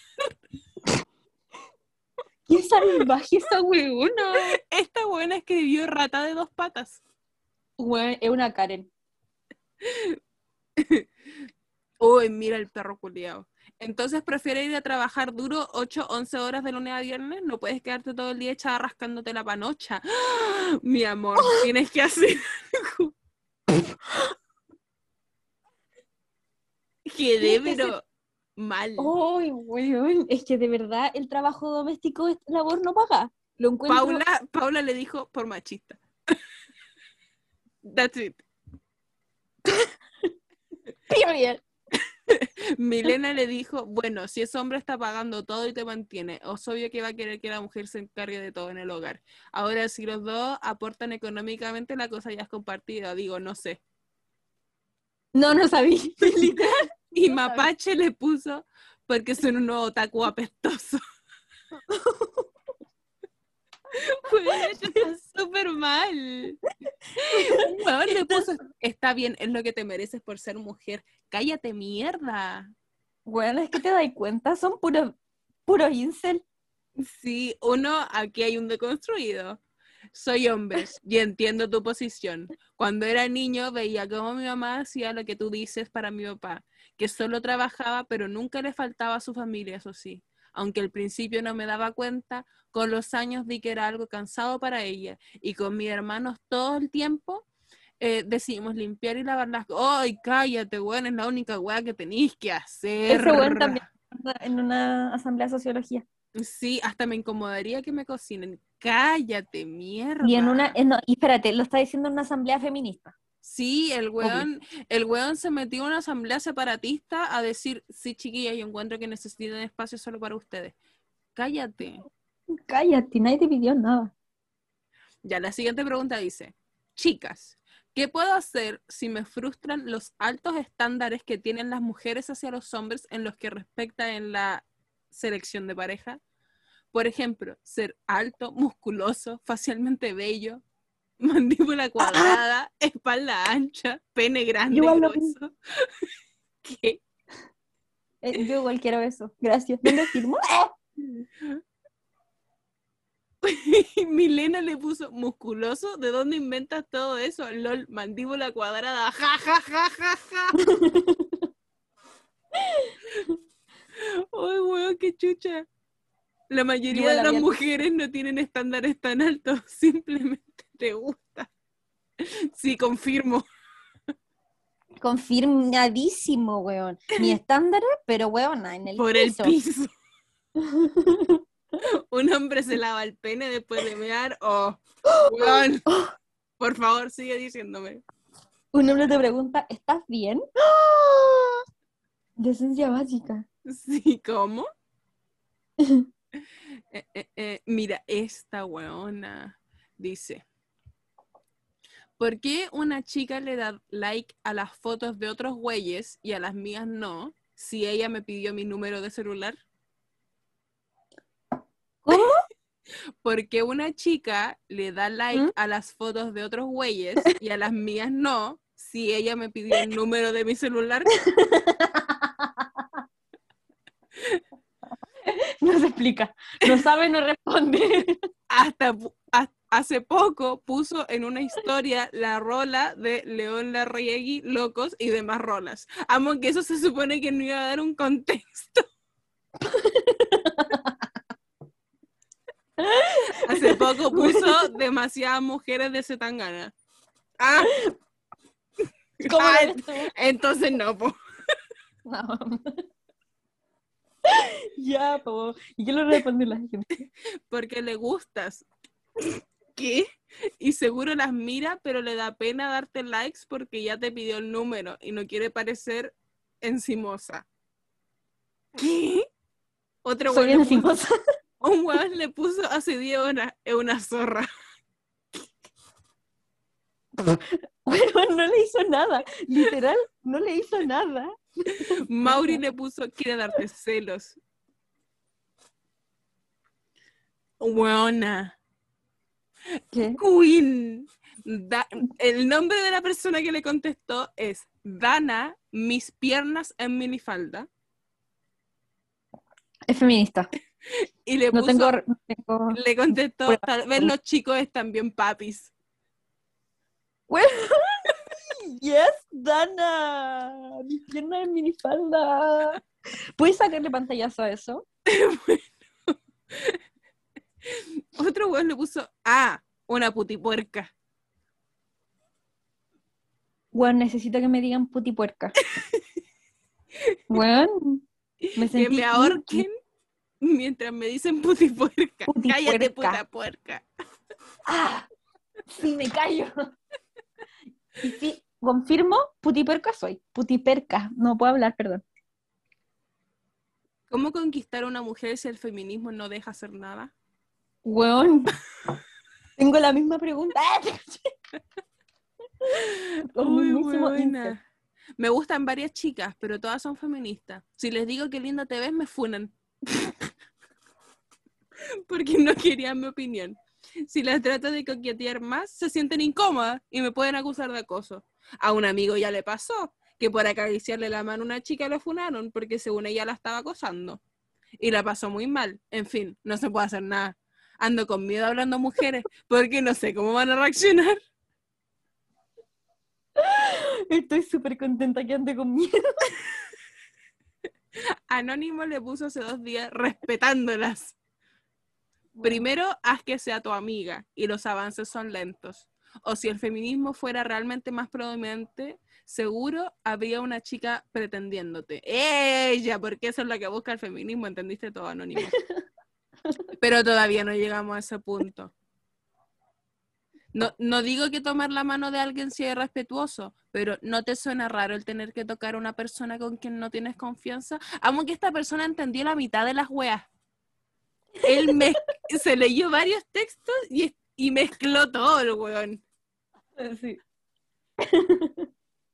¡Qué salvaje esa weona! Esta buena escribió rata de dos patas. Weón, es una Karen. [LAUGHS] Uy, mira el perro culiao. Entonces, ¿prefieres ir a trabajar duro 8, 11 horas de lunes a viernes? No puedes quedarte todo el día echada rascándote la panocha. ¡Ah! [GASPS] Mi amor, [LAUGHS] tienes que hacer algo. [LAUGHS] Quedé, ¿Qué es pero mal. ¡Ay, weón! Es que de verdad el trabajo doméstico es labor no paga. Lo encuentro... Paula, Paula le dijo por machista. That's it. [LAUGHS] Period. Milena le dijo, bueno, si ese hombre está pagando todo y te mantiene, es obvio que va a querer que la mujer se encargue de todo en el hogar. Ahora, si los dos aportan económicamente, la cosa ya es compartida. Digo, no sé. No, no sabía. [LAUGHS] Y No. Mapache le puso, porque son unos otaku apestosos. [LAUGHS] Pues está súper mal. [LAUGHS] Un le puso, está bien, es lo que te mereces por ser mujer. Cállate, mierda. Bueno, es que te das cuenta, son puros puros incel. Sí, uno, aquí hay un deconstruido. Soy hombre y entiendo tu posición. Cuando era niño veía cómo mi mamá hacía lo que tú dices para mi papá, que solo trabajaba pero nunca le faltaba a su familia, eso sí. Aunque al principio no me daba cuenta, con los años vi que era algo cansado para ella y con mis hermanos todo el tiempo eh, decidimos limpiar y lavar las cosas. ¡Ay, cállate, weón! Es la única weá que tenéis que hacer. Ese weón también en una asamblea de sociología. Sí, hasta me incomodaría que me cocinen. Cállate, mierda. Y en una, eh, no, y espérate, lo está diciendo en una asamblea feminista. Sí, el weón, el weón se metió en una asamblea separatista a decir, sí, chiquillas, yo encuentro que necesitan espacio solo para ustedes. Cállate. Cállate, nadie te pidió nada. Ya, la siguiente pregunta dice, chicas, ¿qué puedo hacer si me frustran los altos estándares que tienen las mujeres hacia los hombres en los que respecta en la selección de pareja? Por ejemplo, ser alto, musculoso, facialmente bello, [LAUGHS] mandíbula cuadrada, espalda ancha, pene grande, Igual lo grueso. [LAUGHS] ¿Qué? Eh, yo igual quiero eso. Gracias. ¿Dónde firmo? [LAUGHS] Milena le puso musculoso. ¿De dónde inventas todo eso? LOL, mandíbula cuadrada. Ja, ja, ja, ja, ja. Ay, weón, qué chucha. La mayoría Igual de las mujeres no tienen estándares tan altos. Simplemente te gusta. [LAUGHS] Sí, confirmo. Confirmadísimo, weón. Mi [LAUGHS] estándar, pero weón, en el Por el piso. [LAUGHS] Un hombre se lava el pene después de mear. Oh, weón. [GASPS] Por favor, sigue diciéndome. Un hombre te pregunta, ¿estás bien? [GASPS] Decencia básica. Sí, ¿cómo? Eh, eh, eh, mira, esta weona dice, ¿por qué una chica le da like a las fotos de otros güeyes y a las mías no? Si ella me pidió mi número de celular. ¿Cómo? [LAUGHS] ¿Por qué una chica le da like ¿Mm? a las fotos de otros güeyes y a las mías no? Si ella me pidió el número de mi celular. [LAUGHS] [LAUGHS] No se explica. No sabe, no responde. hasta hace poco puso en una historia la rola de León Larriegui, Locos y demás rolas. Amo que eso se supone que no iba a dar un contexto. hace poco puso [LAUGHS] demasiadas mujeres de Zetangana. Ah, ¿Cómo Ah, entonces no, po. No. [LAUGHS] Ya, po. ¿Y qué le responde la gente? [LAUGHS] porque le gustas. [LAUGHS] ¿Qué? Y seguro las mira, pero le da pena darte likes porque ya te pidió el número y no quiere parecer encimosa. ¿Qué? Otro Soy puso- encimosa. un weón le puso hace 10 horas, es una zorra. Bueno, no le hizo nada. Literal, no le hizo nada. Mauri le puso, quiere darte celos. Weona. ¿Qué? Queen. Da- el nombre de la persona que le contestó es Dana, mis piernas en minifalda. Es feminista. Y le No puso, tengo. no tengo- le contestó, tal vez los chicos están bien papis. Bueno, yes, Dana. Mi pierna en minifalda. ¿Puedes sacarle pantallazo a eso? [LAUGHS] Otro weón le puso, ah, una putipuerca. Bueno, necesito que me digan putipuerca. Bueno, Me que sentí me ahorquen mientras me dicen putipuerca. Cállate, Putipuerca. puta puerca. ¡Ah! Sí, me callo. Y sí, confirmo, putiperca soy. Putiperca. No puedo hablar, perdón. ¿Cómo conquistar a una mujer si el feminismo no deja hacer nada? Weón. Tengo la misma pregunta. [LAUGHS] Uy, buena. Me gustan varias chicas, pero todas son feministas. Si les digo que linda te ves, me funan. [LAUGHS] Porque no querían mi opinión. Si las trato de coquetear más, se sienten incómodas y me pueden acusar de acoso. A un amigo ya le pasó que por acariciarle la mano a una chica lo funaron porque según ella la estaba acosando. Y la pasó muy mal. En fin, no se puede hacer nada. Ando con miedo hablando mujeres porque no sé cómo van a reaccionar. Estoy súper contenta que ande con miedo. Anónimo le puso hace dos días respetándolas. Primero, haz que sea tu amiga y los avances son lentos. O si el feminismo fuera realmente más predominante, seguro habría una chica pretendiéndote. Ella, porque eso es lo que busca el feminismo, ¿entendiste todo, Anónimo? [LAUGHS] Pero todavía no llegamos a ese punto. No, no digo que tomar la mano de alguien sea irrespetuoso, pero ¿no te suena raro el tener que tocar a una persona con quien no tienes confianza? Amo que esta persona entendió la mitad de las weas. Él me, [LAUGHS] se leyó varios textos y, y mezcló todo el weón. Sí.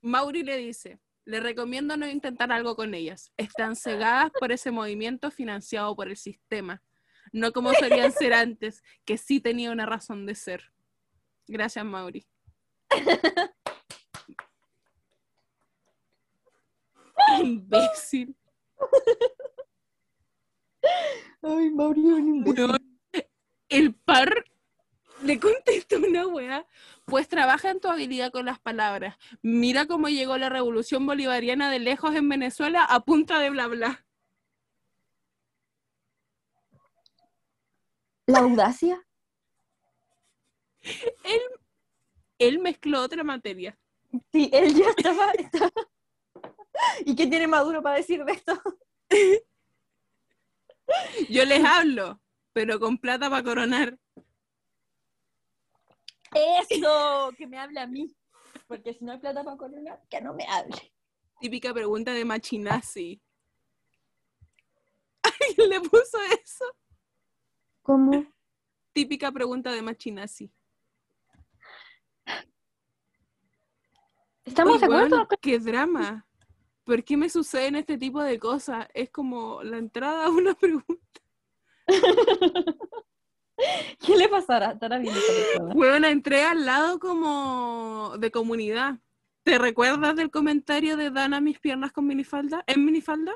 Mauri le dice, le recomiendo no intentar algo con ellas. Están cegadas por ese movimiento financiado por el sistema. No como solían ser antes, que sí tenía una razón de ser. Gracias, Mauri. Imbécil. Ay, Mauri, un imbécil. El par le contestó una wea, pues trabaja en tu habilidad con las palabras. Mira cómo llegó la revolución bolivariana de lejos en Venezuela a punta de bla bla. La audacia. Él, él mezcló otra materia. Sí, él ya estaba, estaba- ¿Y qué tiene Maduro para decir de esto? [LAUGHS] Yo les hablo, pero con plata para coronar. Eso, que me hable a mí. Porque si no hay plata para coronar, que no me hable. Típica pregunta de Machinasi. [LAUGHS] ¿Alguien le puso eso? ¿Cómo? Típica pregunta de Machinasi. ¿Estamos Uy, de acuerdo? weón, ¡Qué drama! ¿Por qué me suceden este tipo de cosas? Es como la entrada a una pregunta. [LAUGHS] [LAUGHS] ¿Qué le pasará? Estará bien. Bueno, entré al lado como de comunidad. ¿Te recuerdas del comentario de Dana mis piernas con minifalda? ¿En minifalda?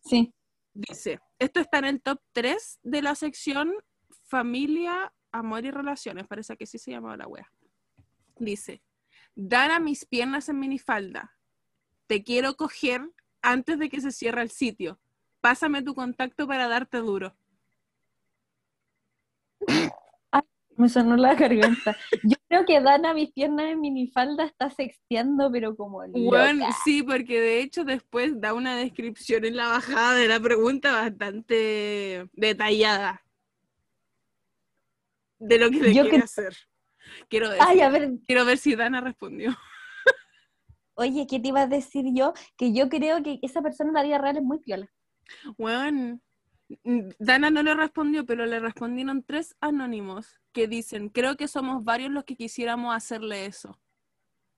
Sí. Dice, esto está en el top 3 de la sección familia, amor y relaciones. Parece que sí se llamaba la wea. Dice, Dana mis piernas en minifalda. Te quiero coger antes de que se cierre el sitio. Pásame tu contacto para darte duro. Me sonó la garganta. Yo creo que Dana, mis piernas en minifalda, está sexteando, pero como Bueno, loca. sí, porque de hecho después da una descripción en la bajada de la pregunta bastante detallada de lo que le Yo quiere que- hacer. Quiero decir, Ay, a ver, quiero ver si Dana respondió. oye, ¿qué te iba a decir yo? Que yo creo que esa persona en la vida real es muy piola. Bueno, Dana no le respondió, pero le respondieron tres anónimos que dicen, creo que somos varios los que quisiéramos hacerle eso.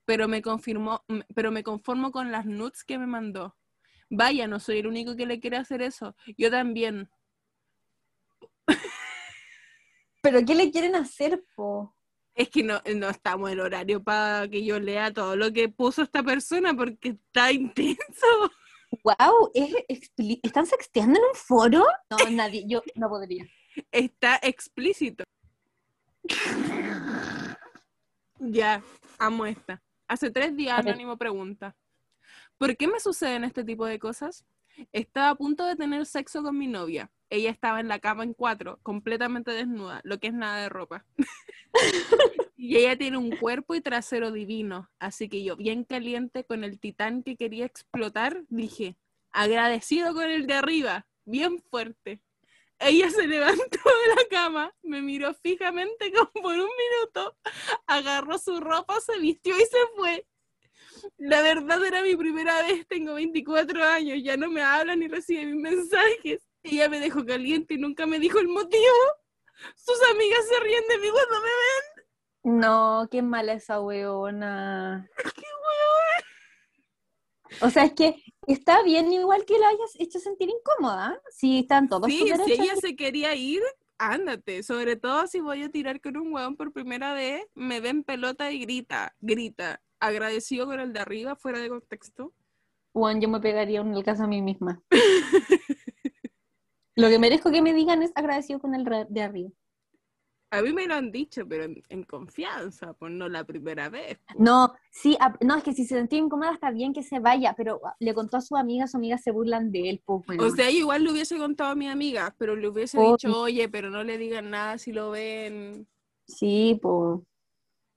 Pero me confirmó, pero me conformo con las nudes que me mandó. Vaya, no soy el único que le quiere hacer eso. Yo también. ¿Pero qué le quieren hacer, po? Es que no, no estamos en horario para que yo lea todo lo que puso esta persona porque está intenso. Wow, ¿es expli- ¿están sexteando en un foro? No, nadie, yo no podría. Está explícito. Ya, amo esta. Hace tres días. Anónimo pregunta, ¿por qué me suceden este tipo de cosas? Estaba a punto de tener sexo con mi novia. Ella estaba en la cama en cuatro, completamente desnuda, lo que es nada de ropa. [LAUGHS] y ella tiene un cuerpo y trasero divino, así que yo, bien caliente con el titán que quería explotar, dije, agradecido con el de arriba, bien fuerte. Ella se levantó de la cama, me miró fijamente [LAUGHS] como por un minuto, agarró su ropa, se vistió y se fue. La verdad era mi primera vez, tengo 24 años, ya no me habla ni recibe mis mensajes. Ella me dejó caliente y nunca me dijo el motivo. Sus amigas se ríen de mí cuando me ven. No, qué mala esa weona. [LAUGHS] ¡Qué weón! O sea, es que está bien igual que la hayas hecho sentir incómoda. Si están todos Sí, si ella se quería ir, ándate. Sobre todo si voy a tirar con un weón por primera vez, me ven pelota y grita, grita. Agradecido con el de arriba, fuera de contexto. Juan, yo me pegaría un caso a mí misma. [LAUGHS] Lo que merezco que me digan es agradecido con el de arriba. A mí me lo han dicho, pero en, en confianza, pues no la primera vez. po. No, sí, a- no, es que si se sentía incómoda está bien que se vaya, pero le contó a su amiga, sus amigas se burlan de él, pues bueno. O sea, yo igual le hubiese contado a mi amiga, pero le hubiese Oh. dicho, oye, pero no le digan nada si lo ven. sí, pues.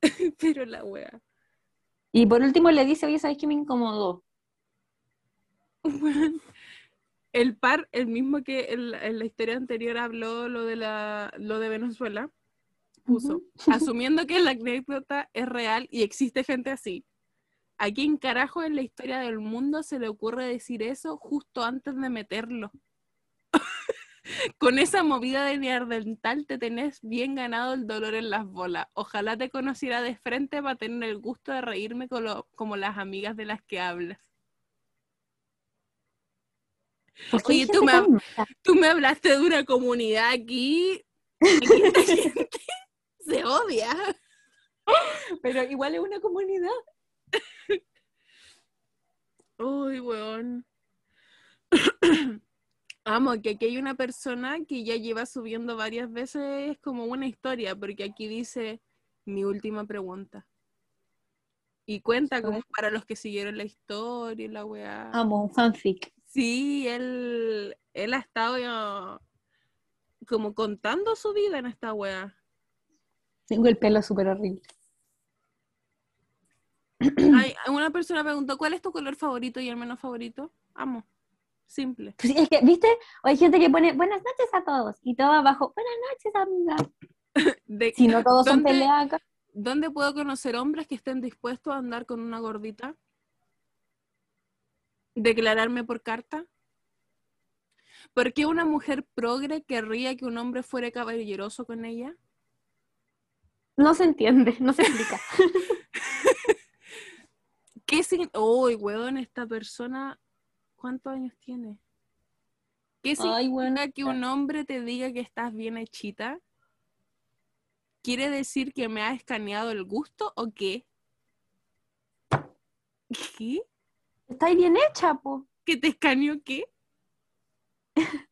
[LAUGHS] Pero la wea. Y por último le dice, oye, ¿sabes qué me incomodó? [LAUGHS] El par, el mismo que en la, en la historia anterior habló lo de la, lo de Venezuela, puso, [LAUGHS] asumiendo que la anécdota es real y existe gente así. ¿A quién carajo en la historia del mundo se le ocurre decir eso justo antes de meterlo? [LAUGHS] Con esa movida de neandertal te tenés bien ganado el dolor en las bolas. Ojalá te conociera de frente para tener el gusto de reírme con lo- como las amigas de las que hablas. ¿Por qué hay Oye, tú me? Tú me hablaste de una comunidad aquí. [LAUGHS] aquí gente se odia. Pero igual es una comunidad. Uy, weón. [CLEARS THROAT] Amo que aquí hay una persona que ya lleva subiendo varias veces como una historia, porque aquí dice mi última pregunta. Y cuenta como para los que siguieron la historia y la weá. Amo, un fanfic. Sí, él, él ha estado ya como contando su vida en esta weá. Tengo el pelo súper horrible. [CLEARS THROAT] Ay, una persona preguntó, ¿cuál es tu color favorito y el menos favorito? Amo. Simple. Pues es que, ¿viste? O hay gente que pone buenas noches a todos y todo abajo, buenas noches, amiga. [LAUGHS] De- Si no todos son ¿Dónde- peleacas. ¿Dónde puedo conocer hombres que estén dispuestos a andar con una gordita? ¿Declararme por carta? ¿Por qué una mujer progre querría que un hombre fuera caballeroso con ella? No se entiende, no se explica. [LAUGHS] ¿Qué significa? Uy, weón, esta persona, ¿cuántos años tiene? ¿Qué significa Ay, que un hombre te diga que estás bien hechita? ¿Quiere decir que me ha escaneado el gusto o qué? ¿Qué? Está bien hecha, po. ¿Que te escaneó qué? [LAUGHS]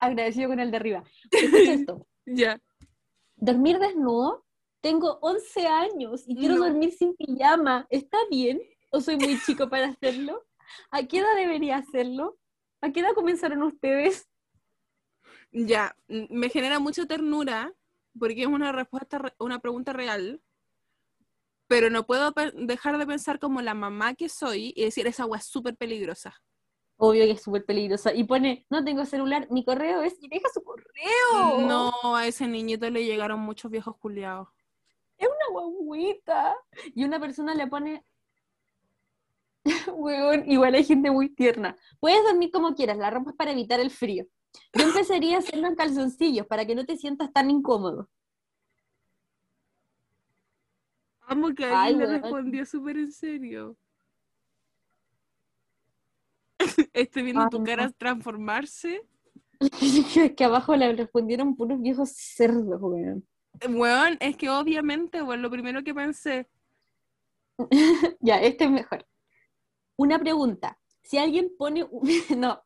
Agradecido con el de arriba. [LAUGHS] Escucha esto. Ya. Dormir desnudo. Tengo 11 años y quiero No. dormir sin pijama. ¿Está bien? ¿O soy muy chico para hacerlo? ¿A qué edad debería hacerlo? ¿A qué edad comenzaron ustedes? Ya, mm, me genera mucha ternura porque es una respuesta, re- una pregunta real, pero no puedo dejar de pensar como la mamá que soy y decir, esa agua es súper peligrosa. Obvio que es súper peligrosa. Y pone, no tengo celular, mi correo es, y deja su correo. No, a ese niñito le llegaron muchos viejos culiados. Es una guaguita. Y una persona le pone, [LAUGHS] Weón, igual hay gente muy tierna. Puedes dormir como quieras, la ropa es para evitar el frío. Yo empezaría a hacerlo en calzoncillos para que no te sientas tan incómodo. Amo que Ay, alguien le weón. respondió súper en serio. [LAUGHS] Estoy viendo Ay, tu no. cara transformarse. [LAUGHS] Es que abajo le respondieron puros viejos cerdos, weón. Weón, es que obviamente, weón, lo primero que pensé, [LAUGHS] Ya, este es mejor. Una pregunta. Si alguien pone... un- No,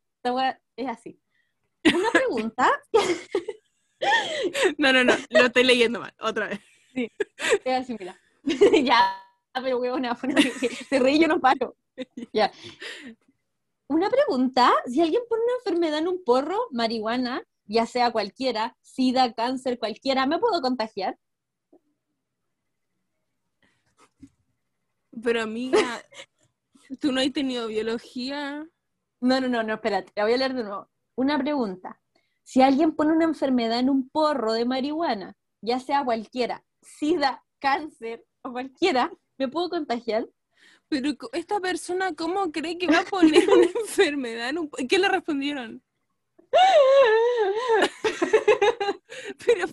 es así. Una pregunta no, no, no, lo estoy leyendo mal, otra vez. es así, mira. ya, pero weona, se reí yo no paro. Ya. Una pregunta, si alguien pone una enfermedad en un porro, marihuana, ya sea cualquiera, sida, cáncer, cualquiera, ¿me puedo contagiar? Pero amiga, [LAUGHS] tú no has tenido biología. No, no, no, no, espérate, la voy a leer de nuevo. Una pregunta. Si alguien pone una enfermedad en un porro de marihuana, ya sea cualquiera, sida, cáncer o cualquiera, ¿me puedo contagiar? Pero esta persona, ¿cómo cree que va a poner una [LAUGHS] enfermedad en un... ¿Qué le respondieron? [LAUGHS] Pero,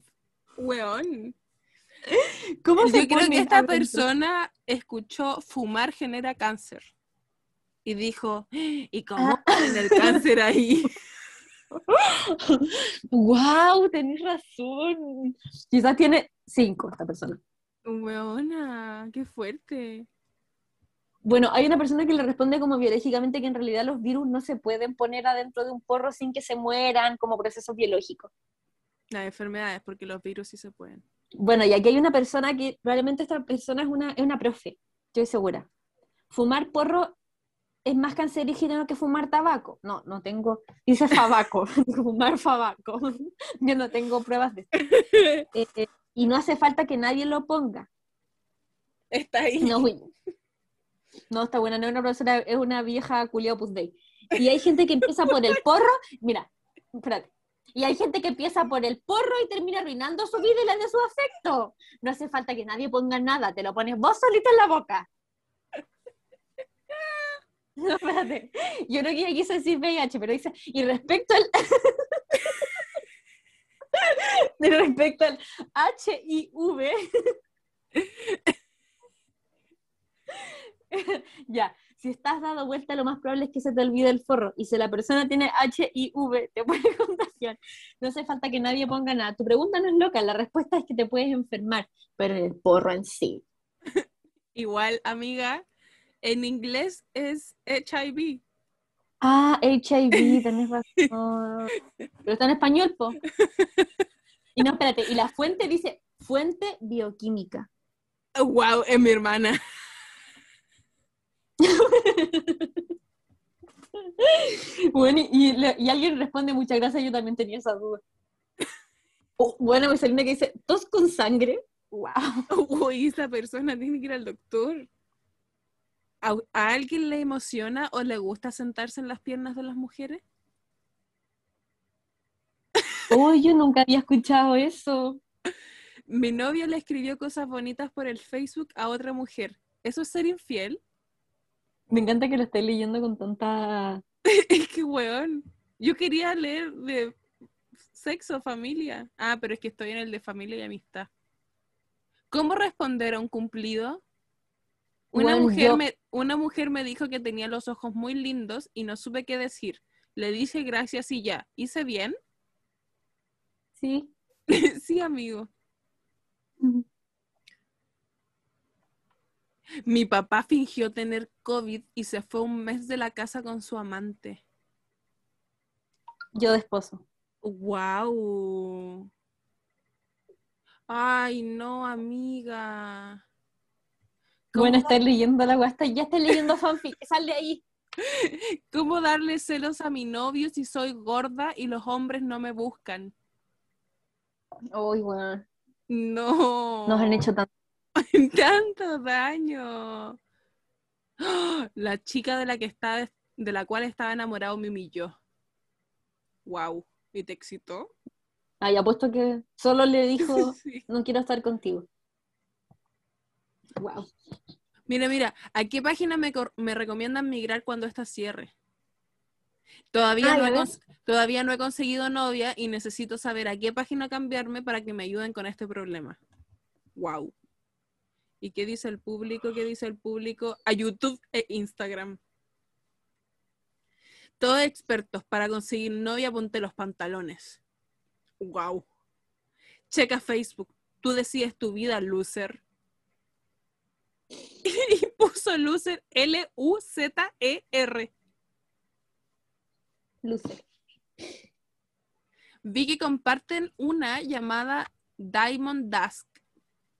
weón. ¿Cómo se Yo creo que esta persona escuchó fumar genera cáncer. Y dijo, ¿y cómo Ah. ponen el cáncer ahí? Wow, tenés razón. Quizás tiene cinco esta persona. Weona, qué fuerte. Bueno, hay una persona que le responde como biológicamente que en realidad los virus no se pueden poner adentro de un porro sin que se mueran como procesos biológicos. Las enfermedades, porque los virus sí se pueden. Bueno, y aquí hay una persona que probablemente esta persona es una, es una profe, estoy segura. Fumar porro es más cancerígeno que fumar tabaco. No, no tengo, dice fabaco, [LAUGHS] [LAUGHS] fumar fabaco. [LAUGHS] Yo no tengo pruebas de esto. Eh, eh, y no hace falta que nadie lo ponga. Está ahí. No. No está buena, no es una profesora, es una vieja culiao Opus. Y hay gente que empieza por el porro, mira, espérate. Y hay gente que empieza por el porro y termina arruinando su vida y la de su afecto. No hace falta que nadie ponga nada, te lo pones vos solito en la boca. No, espérate. Yo creo que decir VIH, pero dice, y respecto al. [LAUGHS] de respecto al HIV. [LAUGHS] ya, si estás dado vuelta, lo más probable es que se te olvide el forro. Y si la persona tiene HIV, te puede [LAUGHS] contagiar. No hace falta que nadie ponga nada. Tu pregunta no es loca, la respuesta es que te puedes enfermar, pero el porro en sí. [LAUGHS] Igual, amiga, en inglés es HIV. Ah, HIV, tenés razón. Pero está en español, po. Y no, espérate, y la fuente dice fuente bioquímica. Wow, es mi hermana. [LAUGHS] Bueno, y, alguien responde, muchas gracias, yo también tenía esa duda. Oh, bueno, me salió una que dice, tos con sangre. Wow. Uy, esa persona tiene que ir al doctor. ¿A, a alguien le emociona o le gusta sentarse en las piernas de las mujeres? [LAUGHS] Oh, yo nunca había escuchado eso. Mi novio le escribió cosas bonitas por el Facebook a otra mujer. ¿Eso es ser infiel? Me encanta que lo estés leyendo con tanta... [LAUGHS] Es que, weón, yo quería leer de sexo, familia. Ah, pero es que estoy en el de familia y amistad. ¿Cómo responder a un cumplido? Una, mujer yo- me, una mujer me dijo que tenía los ojos muy lindos y no supe qué decir. Le dije gracias y ya. ¿Hice bien? Sí. [LAUGHS] sí, amigo. Mi papá fingió tener COVID y se fue un mes de la casa con su amante. Yo de esposo. Wow. Ay, no, amiga. ¿Cómo, Bueno, estar leyendo la guasta, ya estás leyendo fanfic, [LAUGHS] sal de ahí. cómo darle celos a mi novio si soy gorda y los hombres no me buscan? Uy, bueno, No. nos han hecho tanto. [LAUGHS] tanto daño. ¡Ah! La chica de la que estaba, de la cual estaba enamorado me humilló. Wow. ¿Y te excitó? Ay, apuesto que solo le dijo, [LAUGHS] Sí. no quiero estar contigo. Wow. Mira, mira, ¿a qué página me, recomiendan migrar cuando esta cierre? Todavía, Ay, no a he ver. cons- todavía no he conseguido novia y necesito saber a qué página cambiarme para que me ayuden con este problema. Wow. ¿Y qué dice el público? ¿Qué dice el público? A YouTube e Instagram. Todos expertos para conseguir novia, ponte los pantalones. Wow. Checa Facebook. Tú decides tu vida, loser. [LAUGHS] y puso loser L-U-Z-E-R. Luce. Vi que comparten una llamada Diamond Dusk,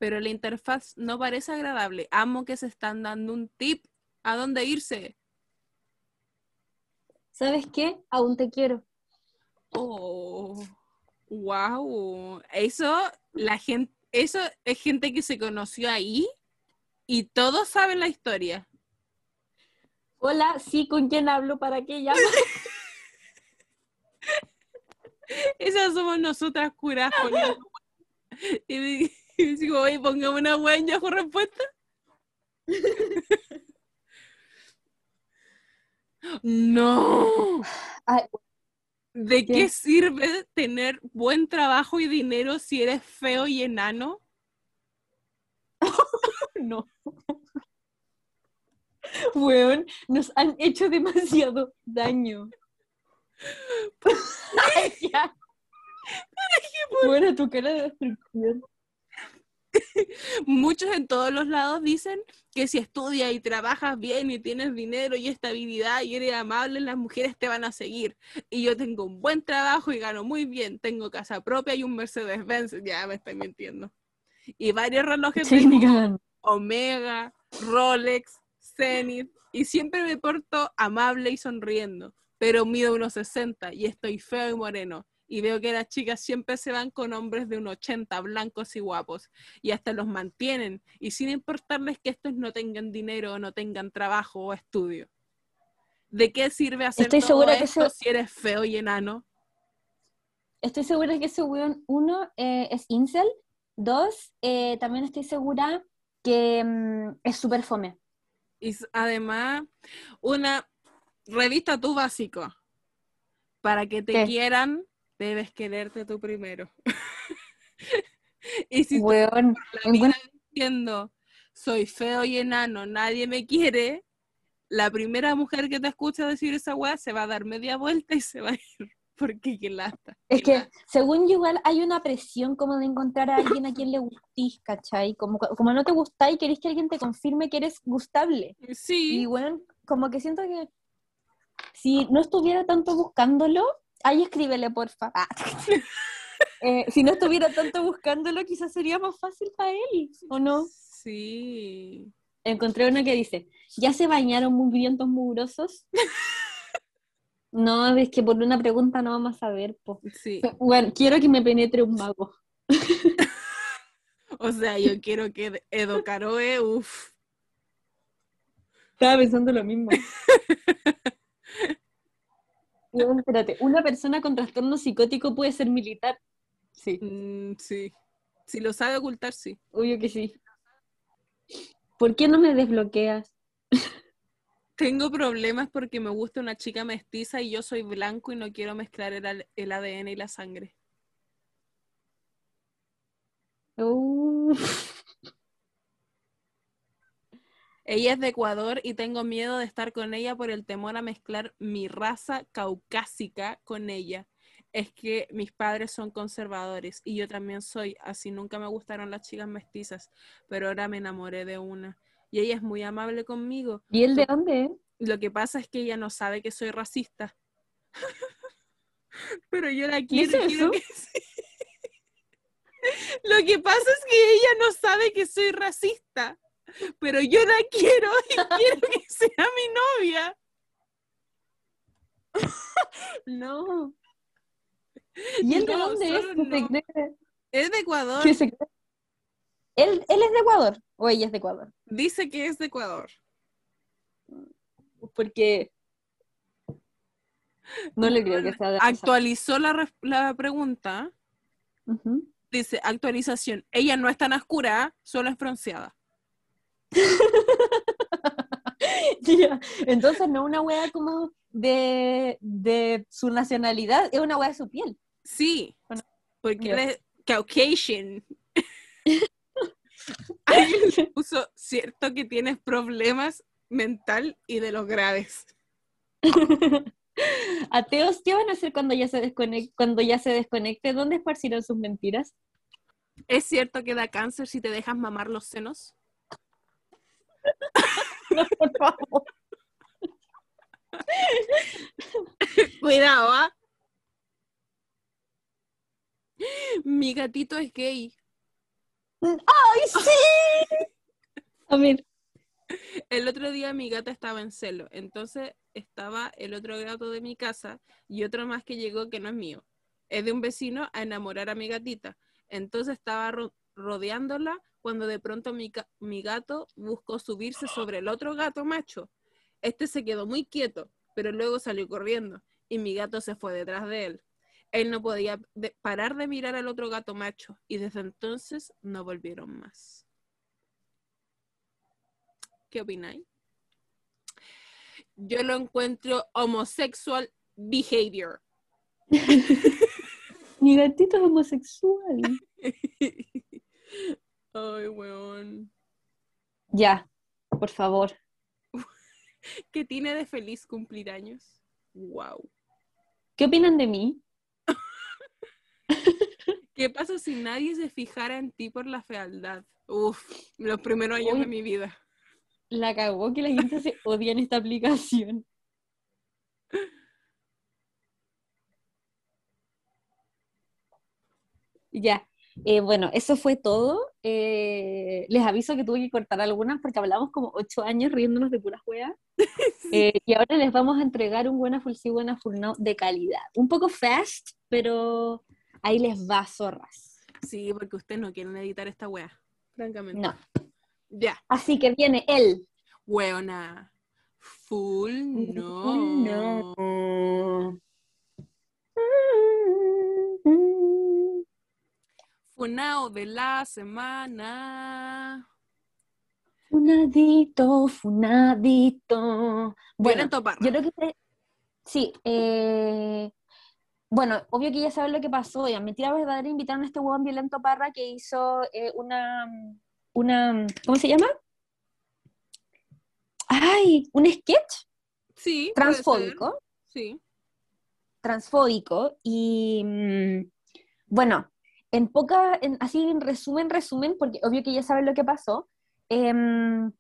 pero la interfaz no parece agradable. Amo que se están dando un tip a dónde irse. ¿Sabes qué? Aún te quiero. Oh, wow. Eso, la gente, eso es gente que se conoció ahí y todos saben la historia. Hola, sí, ¿con quién hablo? ¿Para qué llamo? [LAUGHS] Esas somos nosotras curas Y [LAUGHS] y digo, oye, pongamos una wea en Yahoo respuesta. [LAUGHS] No. Ay, ¿De ¿Qué? qué sirve tener buen trabajo y dinero si eres feo y enano? [LAUGHS] no. Weón, nos han hecho demasiado daño. Ay, ya. Bueno, tu cara de destrucción. [LAUGHS] Muchos en todos los lados dicen que si estudias y trabajas bien y tienes dinero y estabilidad y eres amable, las mujeres te van a seguir. Y yo tengo un buen trabajo y gano muy bien. Tengo casa propia y un Mercedes-Benz. Ya me estoy mintiendo. Y varios relojes Sí. Omega, Rolex, Zenith. Y siempre me porto amable y sonriendo. Pero mido unos 60 y estoy feo y moreno. Y veo que las chicas siempre se van con hombres de unos 80 blancos y guapos. Y hasta los mantienen. Y sin importarles que estos no tengan dinero o no tengan trabajo o estudio. ¿De qué sirve hacer Estoy todo segura que esto si eres feo y enano? Estoy segura que ese weón, uno, eh, es incel. Dos, eh, también estoy segura que mm, es súper fome. Y además, una revista tu básico. Para que te ¿Qué? quieran, debes quererte tú primero. [LAUGHS] y si tú Weón, la vida encuentro- diciendo soy feo y enano, nadie me quiere, la primera mujer que te escucha decir esa weá se va a dar media vuelta y se va a ir. [LAUGHS] Porque qué lata. Es que, según yo, igual hay una presión como de encontrar a alguien a quien le gustís, ¿cachai? Como, como no te gustáis, querés que alguien te confirme que eres gustable. Sí, Y bueno, como que siento que si no estuviera tanto buscándolo, ahí escríbele, porfa. Ah. [LAUGHS] Eh, si no estuviera tanto buscándolo, quizás sería más fácil para él, ¿o no? sí. Encontré una que dice, ¿ya se bañaron mugrientos mugrosos? [LAUGHS] No, es que por una pregunta no vamos a saber, po. Sí. Bueno, quiero que me penetre un mago. [LAUGHS] O sea, yo quiero que Edo Caroe, uff. Estaba pensando lo mismo. Bueno, espérate, ¿una persona con trastorno psicótico puede ser militar? Sí, Mm, sí. Si lo sabe ocultar, sí. obvio que sí. ¿Por qué no me desbloqueas? Tengo problemas porque me gusta una chica mestiza y yo soy blanco y no quiero mezclar el, el ADN y la sangre. Uh, Ella es de Ecuador y tengo miedo de estar con ella por el temor a mezclar mi raza caucásica con ella. Es que mis padres son conservadores y yo también soy, así nunca me gustaron las chicas mestizas, pero ahora me enamoré de una. Y ella es muy amable conmigo. ¿Y él de dónde? Lo que pasa es que ella no sabe que soy racista. [LAUGHS] Pero yo la quiero. ¿Dice y quiero que. [LAUGHS] Lo que pasa es que ella no sabe que soy racista. Pero yo la quiero y quiero que sea mi novia. [LAUGHS] No. ¿Y él de No, dónde es? solo ¿Que se no. cree- Es de Ecuador. que se cree- ¿Él, ¿Él es de Ecuador o ella es de Ecuador? Dice que es de Ecuador. Porque no le creo que sea de. Actualizó la, la pregunta. Ujú. Dice, actualización. Ella no es tan oscura, solo es bronceada. [LAUGHS] Entonces no es una wea como de, de su nacionalidad, es una wea de su piel. Sí, porque él es Caucasian. [LAUGHS] Alguien puso, cierto que tienes problemas mental y de los graves. [LAUGHS] Ateos, ¿qué van a hacer cuando ya se desconecte, cuando ya se desconecte? ¿Dónde esparcirán sus mentiras? ¿Es cierto que da cáncer si te dejas mamar los senos? No, por favor. Cuidado, ¿ah? Mi gatito es gay. ¡Ay, sí! A ver, El otro día mi gata estaba en celo, entonces estaba el otro gato de mi casa y otro más que llegó que no es mío. Es de un vecino a enamorar a mi gatita. Entonces estaba ro- rodeándola cuando de pronto mi, gato buscó subirse sobre el otro gato macho. Este se quedó muy quieto, pero luego salió corriendo y mi gato se fue detrás de él. Él no podía de- parar de mirar al otro gato macho y desde entonces no volvieron más. ¿Qué opináis? Yo lo encuentro homosexual behavior. [LAUGHS] Mi gatito es homosexual. [LAUGHS] Ay, weón. Ya, por favor. [LAUGHS] ¿Qué tiene de feliz cumplir años? Wow. ¿Qué opinan de mí? [LAUGHS] ¿Qué pasa si nadie se fijara en ti por la fealdad? Uf, los primeros años Uy. de mi vida. La cagó que la gente se odia en esta aplicación. [LAUGHS] Ya, eh, bueno, eso fue todo. Eh, les aviso que tuve que cortar algunas porque hablamos como ocho años riéndonos de puras weas. [LAUGHS] Eh, y ahora les vamos a entregar un buena full sí, buena full no de calidad. Un poco fast, pero ahí les va, zorras. Sí, porque ustedes no quieren editar esta wea. Francamente. No. Ya. Así que viene él. Weona. Full no. No. Funao de la semana. Funadito, funadito. Bueno, Bueno, yo creo que sí. eh, bueno, obvio que ya saben lo que pasó. Ya, mentira verdadera, invitaron a este huevón violento Parra que hizo eh, una, una, ¿cómo se llama? Ay, un sketch Sí. transfóbico. Sí. transfóbico y mm, bueno, en poca, en- así en resumen, resumen, porque obvio que ya saben lo que pasó, em,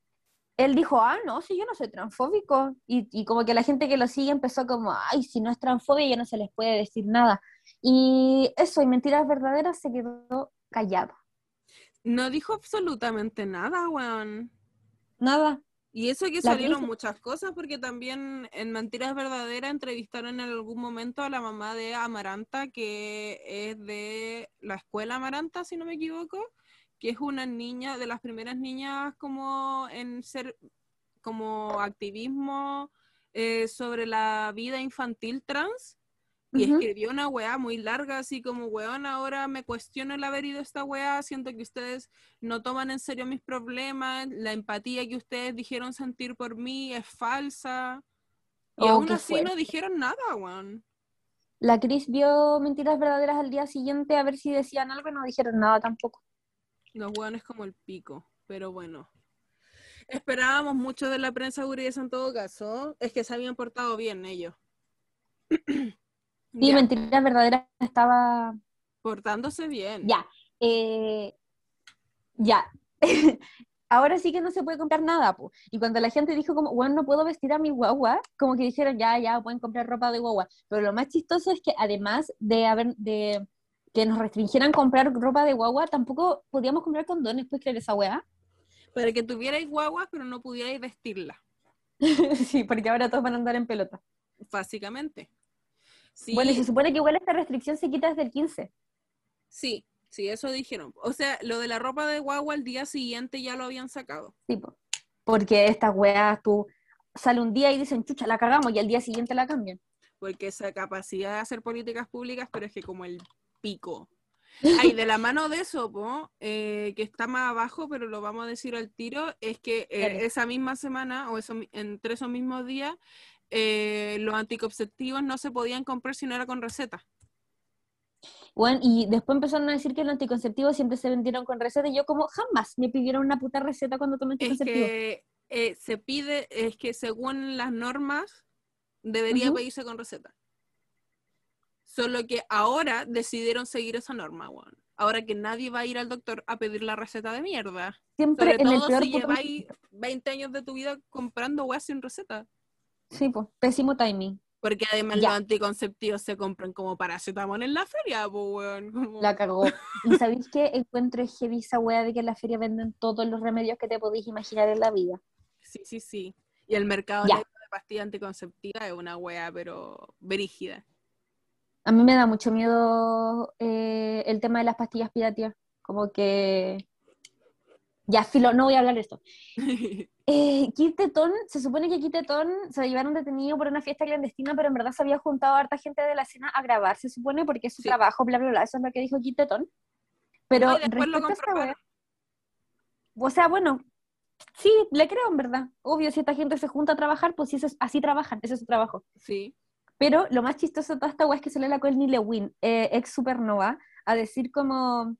él dijo, ah, no, si yo no soy transfóbico, y, y como que la gente que lo sigue empezó como, ay, si no es transfobia ya no se les puede decir nada, y eso, y mentiras verdaderas se quedó callado, No dijo absolutamente nada, weón. nada, Y eso que salieron muchas cosas, porque también en Mentiras Verdaderas entrevistaron en algún momento a la mamá de Amaranta, que es de la escuela Amaranta, si no me equivoco, que es una niña, de las primeras niñas como en ser, como activismo eh, sobre la vida infantil trans. Y escribió una weá muy larga, así como, weón, ahora me cuestiono el haber ido a esta weá, siento que ustedes no toman en serio mis problemas, la empatía que ustedes dijeron sentir por mí es falsa. Y Oh, aún así no dijeron nada, weón. La Cris vio mentiras verdaderas al día siguiente a ver si decían algo y no dijeron nada tampoco. Los weones como el pico, pero bueno. Esperábamos mucho de la prensa guriesa en todo caso, es que se habían portado bien ellos. [CLEARS THROAT] Sí, Ya, mentiras verdaderas estaba portándose bien. Ya, eh, ya. [LAUGHS] Ahora sí que no se puede comprar nada, po. Y cuando la gente dijo como, bueno, no puedo vestir a mi guagua, como que dijeron, ya, ya, pueden comprar ropa de guagua. Pero lo más chistoso es que además de haber, de que nos restringieran comprar ropa de guagua, tampoco podíamos comprar condones, ¿puedes creer esa weá? Para que tuvierais guaguas, pero no pudierais vestirla, [LAUGHS] sí, porque ahora todos van a andar en pelota. básicamente. Sí, Bueno, y se supone que igual esta restricción se quita desde el 15. Sí, sí, eso dijeron. O sea, lo de la ropa de guagua al día siguiente ya lo habían sacado. Tipo, porque estas weas, tú sale un día y dicen, chucha, la cagamos, y al día siguiente la cambian. Porque esa capacidad de hacer políticas públicas, pero es que como el pico. Ay, de la mano de eso, po, eh, que está más abajo, pero lo vamos a decir al tiro, es que eh, esa misma semana, o eso, entre esos mismos días, eh, los anticonceptivos no se podían comprar si no era con receta. Bueno, y después empezaron a decir que los anticonceptivos siempre se vendieron con receta y yo como jamás me pidieron una puta receta cuando tomé Es anticonceptivos. que eh, se pide, es que según las normas, debería pedirse con receta. Solo que ahora decidieron seguir esa norma, weón. Ahora que nadie va a ir al doctor a pedir la receta de mierda. Siempre Sobre en el todo peor si lleváis 20 años de tu vida comprando weas sin receta. Sí, pues, pésimo timing. Porque además Ya. los anticonceptivos se compran como paracetamol en la feria, pues, weón. como- La cagó. ¿Y sabéis qué? Encuentro heavy esa wea de que en la feria venden todos los remedios que te podéis imaginar en la vida. Sí, sí, sí. Y el mercado negro de pastillas anticonceptivas es una wea, pero verígida. A mí me da mucho miedo eh, el tema de las pastillas piratías. Como que Ya, filo, no voy a hablar de esto. [LAUGHS] Eh, Kit Tetón, se supone que Kit Tetón se lo llevaron detenido por una fiesta clandestina, pero en verdad se había juntado a harta gente de la escena a grabar, se supone, porque es su Sí. trabajo, bla, bla, bla. Eso es lo que dijo Kit Tetón. Pero No, después lo respecto a wea- o sea, bueno, sí, le creo en verdad. Obvio, si esta gente se junta a trabajar, pues sí, eso es- así trabajan, ese es su trabajo. Sí. Pero lo más chistoso de toda esta weá es que sale la Courtney Lewin, eh, ex Supernova, a decir como,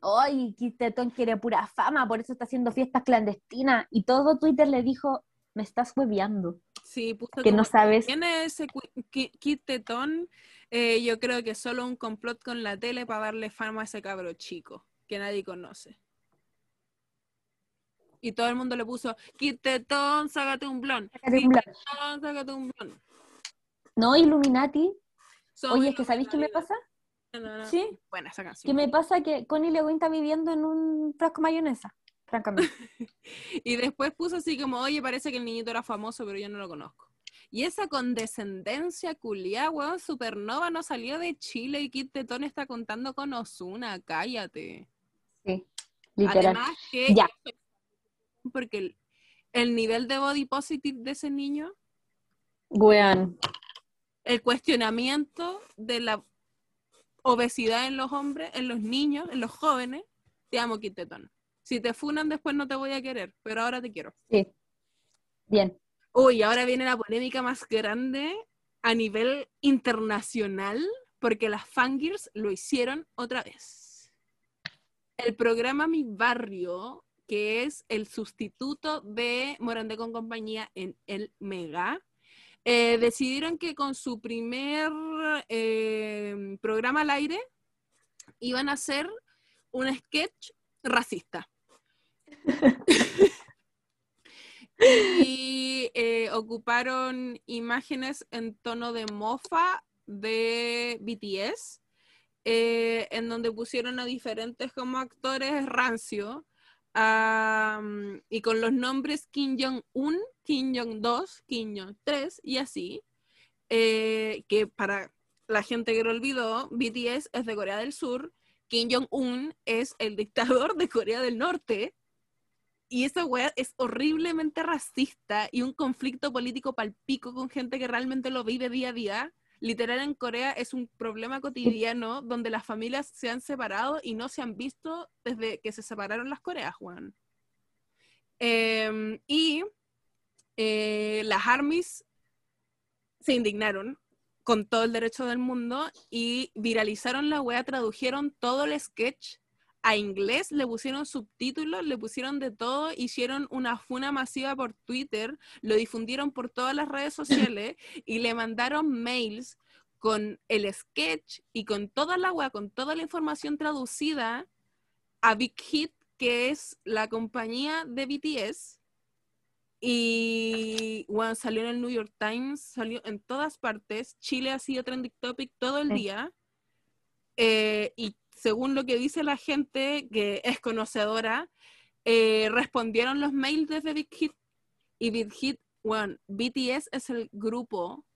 ¡ay, Kit Tetón quiere pura fama, por eso está haciendo fiestas clandestinas! Y todo Twitter le dijo, me estás hueveando, Sí, puso que no sabes. ¿Quién es ese Kit Tetón? Eh, yo creo que solo un complot con la tele para darle fama a ese cabro chico que nadie conoce. Y todo el mundo le puso, Kit Tetón, sácate un blon. Sácate un blon. Sácate un blon. No, Illuminati. Son Oye, es que ¿sabéis qué me pasa? Sí. Buena esa Que canción. me pasa que Connie Lewin está viviendo en un frasco mayonesa, francamente. [LAUGHS] Y después puso así como, oye, parece que el niñito era famoso, pero yo no lo conozco. Y esa condescendencia culiá, weón, Supernova no salió de Chile y Kit Tetón está contando con Osuna, cállate. Sí, literal. Además que, Ya. porque el, el nivel de body positive de ese niño, Weón. el cuestionamiento de la obesidad en los hombres, en los niños, en los jóvenes, te amo, Kit Tetón. Si te funan después no te voy a querer, pero ahora te quiero. Sí. Bien. Uy, ahora viene la polémica más grande a nivel internacional, porque las fangirls lo hicieron otra vez. El programa Mi Barrio, que es el sustituto de Morandé con compañía en el Mega, eh, decidieron que con su primer eh, programa al aire iban a hacer un sketch racista. [LAUGHS] y eh, ocuparon imágenes en tono de mofa de BTS, en donde pusieron a diferentes como actores rancio, am, y con los nombres Kim Jong-un, Kim Jong-2, Kim Jong-3 y así, eh, que para la gente que lo olvidó, BTS es de Corea del Sur, Kim Jong-un es el dictador de Corea del Norte, y esa weá es horriblemente racista y un conflicto político palpico con gente que realmente lo vive día a día. Literal en Corea es un problema cotidiano donde las familias se han separado y no se han visto desde que se separaron las Coreas, Juan. Em, y eh, las armies se indignaron con todo el derecho del mundo y viralizaron la wea, tradujeron todo el sketch a inglés, le pusieron subtítulos, le pusieron de todo, hicieron una funa masiva por Twitter, lo difundieron por todas las redes sociales [LAUGHS] y le mandaron mails con el sketch y con toda la wea, con toda la información traducida a Big Hit, que es la compañía de BTS. Y bueno, salió en el New York Times, salió en todas partes. Chile ha sido trending topic todo el día. Eh, y según lo que dice la gente que es conocedora, eh, respondieron los mails desde Big Hit. Y Big Hit, bueno, BTS es el grupo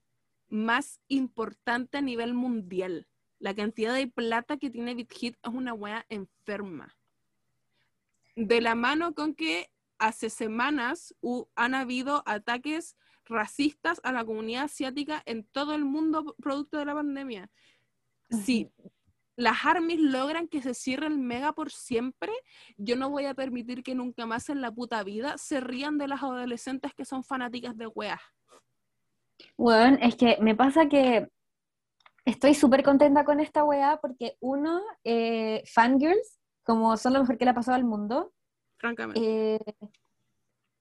más importante a nivel mundial. La cantidad de plata que tiene Big Hit es una wea enferma. De la mano con que hace semanas han habido ataques racistas a la comunidad asiática en todo el mundo producto de la pandemia. Si las armies logran que se cierre el mega por siempre, yo no voy a permitir que nunca más en la puta vida se rían de las adolescentes que son fanáticas de weas. Bueno, es que me pasa que estoy súper contenta con esta weá porque uno, eh, fangirls, como son lo mejor que le ha pasado al mundo, Francamente. eh,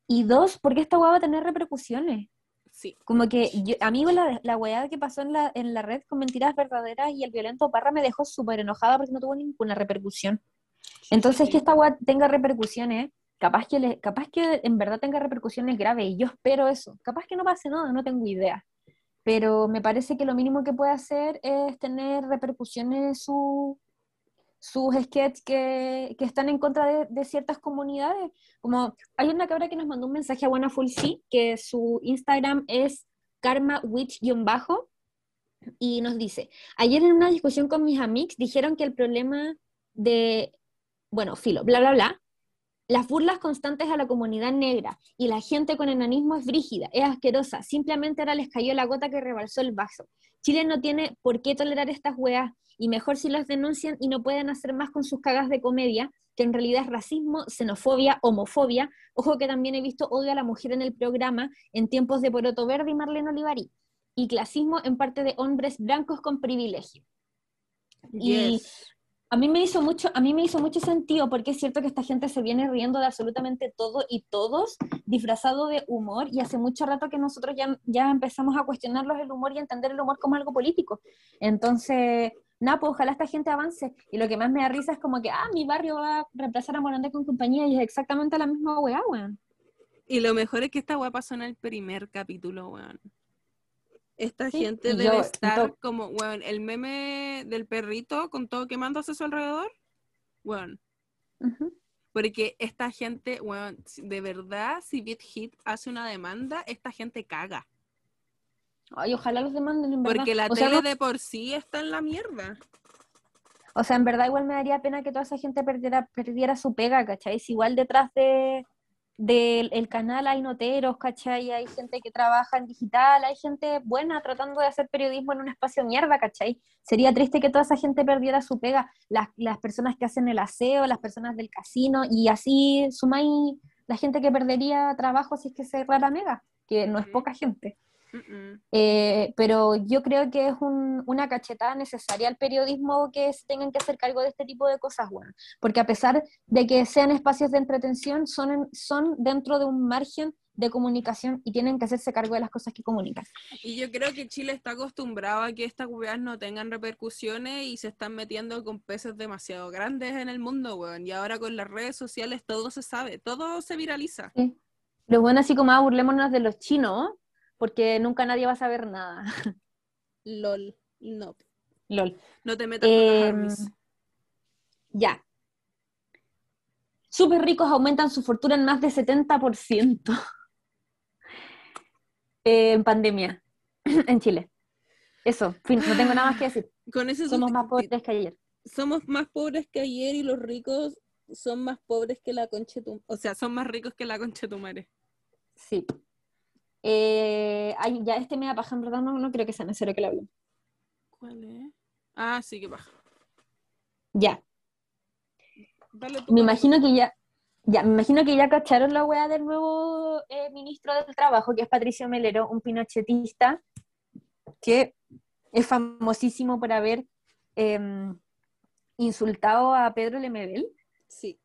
y dos, porque esta weá va a tener repercusiones. Sí. Como que yo, a mí la, la weá que pasó en la, en la red con mentiras verdaderas y el violento Parra me dejó súper enojada porque no tuvo ninguna repercusión. Entonces, que esta weá tenga repercusiones, capaz que, le, capaz que en verdad tenga repercusiones graves, y yo espero eso. Capaz que no pase nada, no tengo idea. Pero me parece que lo mínimo que puede hacer es tener repercusiones su, sus sketches que, están en contra de, de ciertas comunidades. Como hay una cabra que nos mandó un mensaje a Buena Full Sí, que su Instagram es karmawitch-bajo, y nos dice, ayer en una discusión con mis amigos dijeron que el problema de, bueno, filo, bla, bla, bla, Las burlas constantes a la comunidad negra y la gente con enanismo es brígida, es asquerosa, simplemente ahora les cayó la gota que rebalsó el vaso. Chile no tiene por qué tolerar estas weas y mejor si las denuncian y no pueden hacer más con sus cagas de comedia, que en realidad es racismo, xenofobia, homofobia. Ojo que también he visto odio a la mujer en el programa en tiempos de Poroto Verde y Marlene Olivari. Y clasismo en parte de hombres blancos con privilegio. Yes. A mí me hizo mucho, a mí me hizo mucho sentido porque es cierto que esta gente se viene riendo de absolutamente todo y todos disfrazado de humor y hace mucho rato que nosotros ya, ya empezamos a cuestionarlos el humor y a entender el humor como algo político. Entonces, nada, pues ojalá esta gente avance. Y lo que más me da risa es como que, ah, mi barrio va a reemplazar a Morandé con compañía y es exactamente la misma weá, weón. Y lo mejor es que esta weá pasó en el primer capítulo, weón. Esta Sí, gente debe yo- estar como, weón, el meme del perrito con todo quemándose a su alrededor. Weón. Ujú. Porque esta gente, weón, si- de verdad, si Beat Hit hace una demanda, esta gente caga. Ay, ojalá los demanden, en verdad. Porque la o tele de por sí está en la mierda. O sea, en verdad igual me daría pena que toda esa gente perdiera, perdiera su pega, ¿cachai? Igual detrás de del el canal hay noteros, ¿cachai? Hay gente que trabaja en digital, hay gente buena tratando de hacer periodismo en un espacio mierda, ¿cachai? Sería triste que toda esa gente perdiera su pega, las, las personas que hacen el aseo, las personas del casino, y así sumáis la gente que perdería trabajo si es que se cerrara Mega, que no es poca gente. Mm-mm. Eh, pero yo creo que es un- una cachetada necesaria al periodismo que se tengan que hacer cargo de este tipo de cosas, bueno, porque a pesar de que sean espacios de entretención, son, en- son dentro de un margen de comunicación y tienen que hacerse cargo de las cosas que comunican. Y yo creo que Chile está acostumbrado a que estas weas no tengan repercusiones y se están metiendo con peces demasiado grandes en el mundo, weón. Y ahora con las redes sociales todo se sabe, todo se viraliza. Lo bueno así como, ah, burlémonos de los chinos, porque nunca nadie va a saber nada. LOL. No. LOL. No te metas con las Em, ya. Súper ricos aumentan su fortuna en más de 70% eh, en pandemia [CLEARS THROAT] en Chile. Eso, fin, no tengo nada más que decir. [GASPS] Con ese Somos más pobres que ayer. somos más pobres que ayer y los ricos son más pobres que la concha O sea, son más ricos que la concha. Sí. Eh, ay, ya este me da paja, en verdad no, no creo que sea necesario que lo hable. ¿Cuál es? Ah, sí, que baja. Ya, Dale me imagino que ya, ya, me imagino que ya cacharon la weá del nuevo eh, ministro del Trabajo, que es Patricio Melero, un pinochetista que es famosísimo por haber em, insultado a Pedro Lemebel. Sí.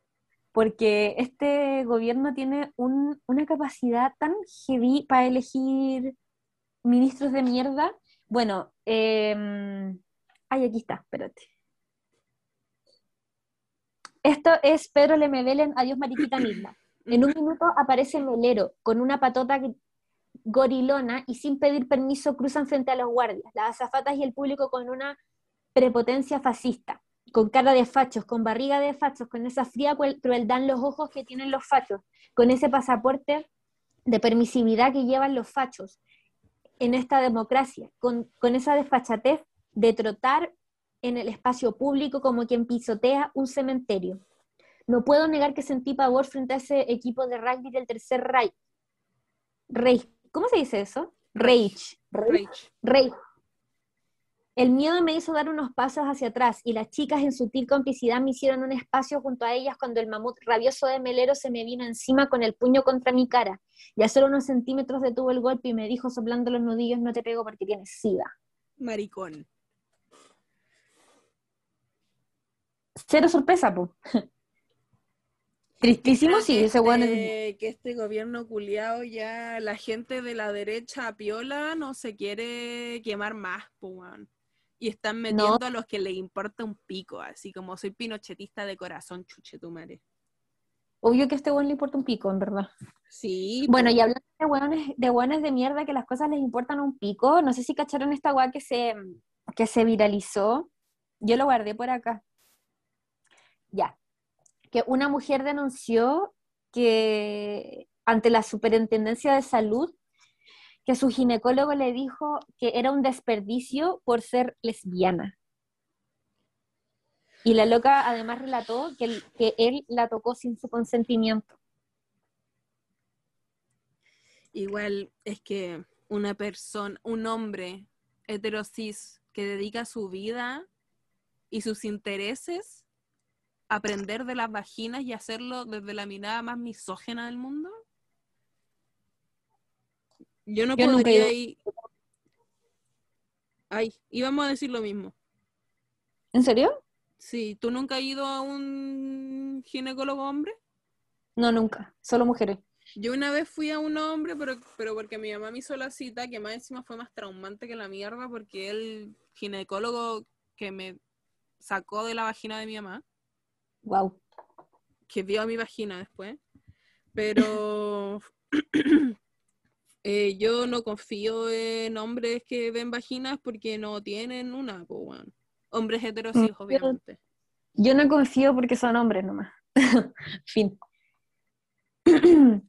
Porque este gobierno tiene un- una capacidad tan heavy para elegir ministros de mierda. Bueno, em, ay, aquí está, espérate. Esto es Pedro Lemebel en Adiós Mariquita Misma. En un minuto aparece Melero con una patota gorilona y sin pedir permiso cruzan frente a los guardias, las azafatas y el público con una prepotencia fascista, con cara de fachos, con barriga de fachos, con esa fría cruel- crueldad en los ojos que tienen los fachos, con ese pasaporte de permisividad que llevan los fachos en esta democracia, con, con esa desfachatez de trotar en el espacio público como quien pisotea un cementerio. No puedo negar que sentí pavor frente a ese equipo de rugby del tercer Reich. Reich. ¿Cómo se dice eso? Reich. Reich. Rage. El miedo me hizo dar unos pasos hacia atrás y las chicas en sutil complicidad me hicieron un espacio junto a ellas cuando el mamut rabioso de Melero se me vino encima con el puño contra mi cara. Y a solo unos centímetros detuvo el golpe y me dijo soplando los nudillos, no te pego porque tienes sida. Maricón. Cero sorpresa, po. Tristísimo, sí, ese este, que este gobierno culiado ya, la gente de la derecha piola no se quiere quemar más, po, weón. Y están metiendo a los que les importa un pico, así como soy pinochetista de corazón, chuche tu madre. Obvio que a este weón le importa un pico, en verdad. Sí. Bueno, y hablando de hueones, de hueones de mierda que las cosas les importan un pico, no sé si cacharon esta weá que se, que se viralizó. Yo lo guardé por acá. Ya. Que una mujer denunció que ante la Superintendencia de Salud, que su ginecólogo le dijo que era un desperdicio por ser lesbiana. Y la loca además relató que, él- que él la tocó sin su consentimiento. Igual es que una persona, un hombre heterosis que dedica su vida y sus intereses a aprender de las vaginas y hacerlo desde la mirada más misógena del mundo. Yo no Yo nunca podría he ir. Ay, íbamos a decir lo mismo. ¿En serio? Sí, ¿tú nunca has ido a un ginecólogo hombre? No, nunca. Solo mujeres. Yo una vez fui a un hombre, pero, pero porque mi mamá me hizo la cita, que más encima fue más traumante que la mierda, porque el ginecólogo que me sacó de la vagina de mi mamá, Wow. que vio a mi vagina después, pero [CLEARS THROAT] eh, yo no confío en hombres que ven vaginas porque no tienen una, po, weón. Hombres heterosexuales, obviamente. Yo no confío porque son hombres nomás. [LAUGHS] fin.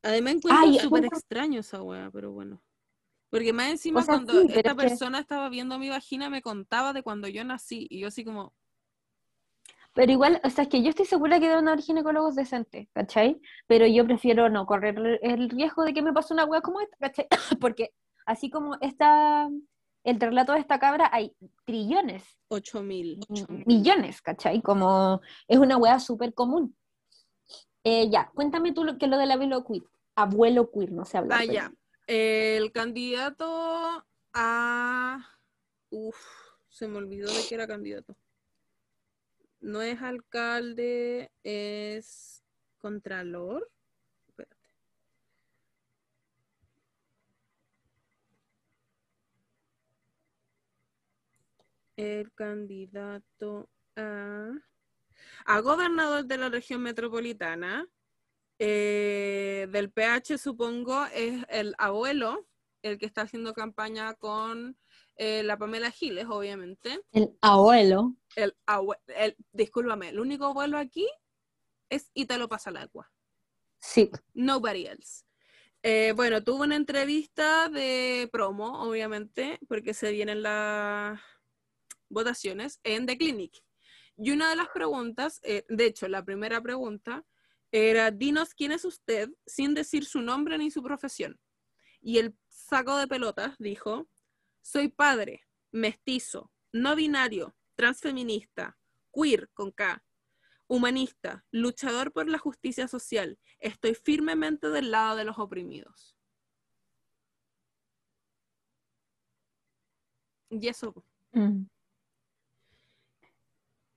Además encuentro súper extraño esa weá, pero bueno. Porque más encima O sea, cuando sí, esta que- persona estaba viendo mi vagina me contaba de cuando yo nací y yo así como, Pero igual, o sea, es que yo estoy segura que deben haber ginecólogos decentes, ¿cachai? Pero yo prefiero no correr el riesgo de que me pase una hueá como esta, ¿cachai? [LAUGHS] Porque así como esta, el relato de esta cabra, hay trillones, 8000. m- millones, ¿cachai? Como es una hueá súper común. Eh, ya, cuéntame tú lo, que lo del abuelo queer. Abuelo queer, no sé hablar. Ah, pero- ya. El candidato a... Uf, se me olvidó de que era candidato. No es alcalde, es contralor. Espérate. El candidato a... Gobernador de la región metropolitana eh, del PH, supongo, es el abuelo, el que está haciendo campaña con eh, la Pamela Giles, obviamente. El abuelo. El, abue- el discúlpame, el único abuelo aquí es Italo Pasalacqua. Sí. Nobody else. Eh, bueno, tuvo una entrevista de promo, obviamente, porque se vienen las votaciones en The Clinic. Y una de las preguntas, eh, de hecho, la primera pregunta era, dinos quién es usted sin decir su nombre ni su profesión. Y el saco de pelotas dijo, soy padre, mestizo, no binario, transfeminista, queer con K, humanista, luchador por la justicia social. Estoy firmemente del lado de los oprimidos. Y eso. Mm.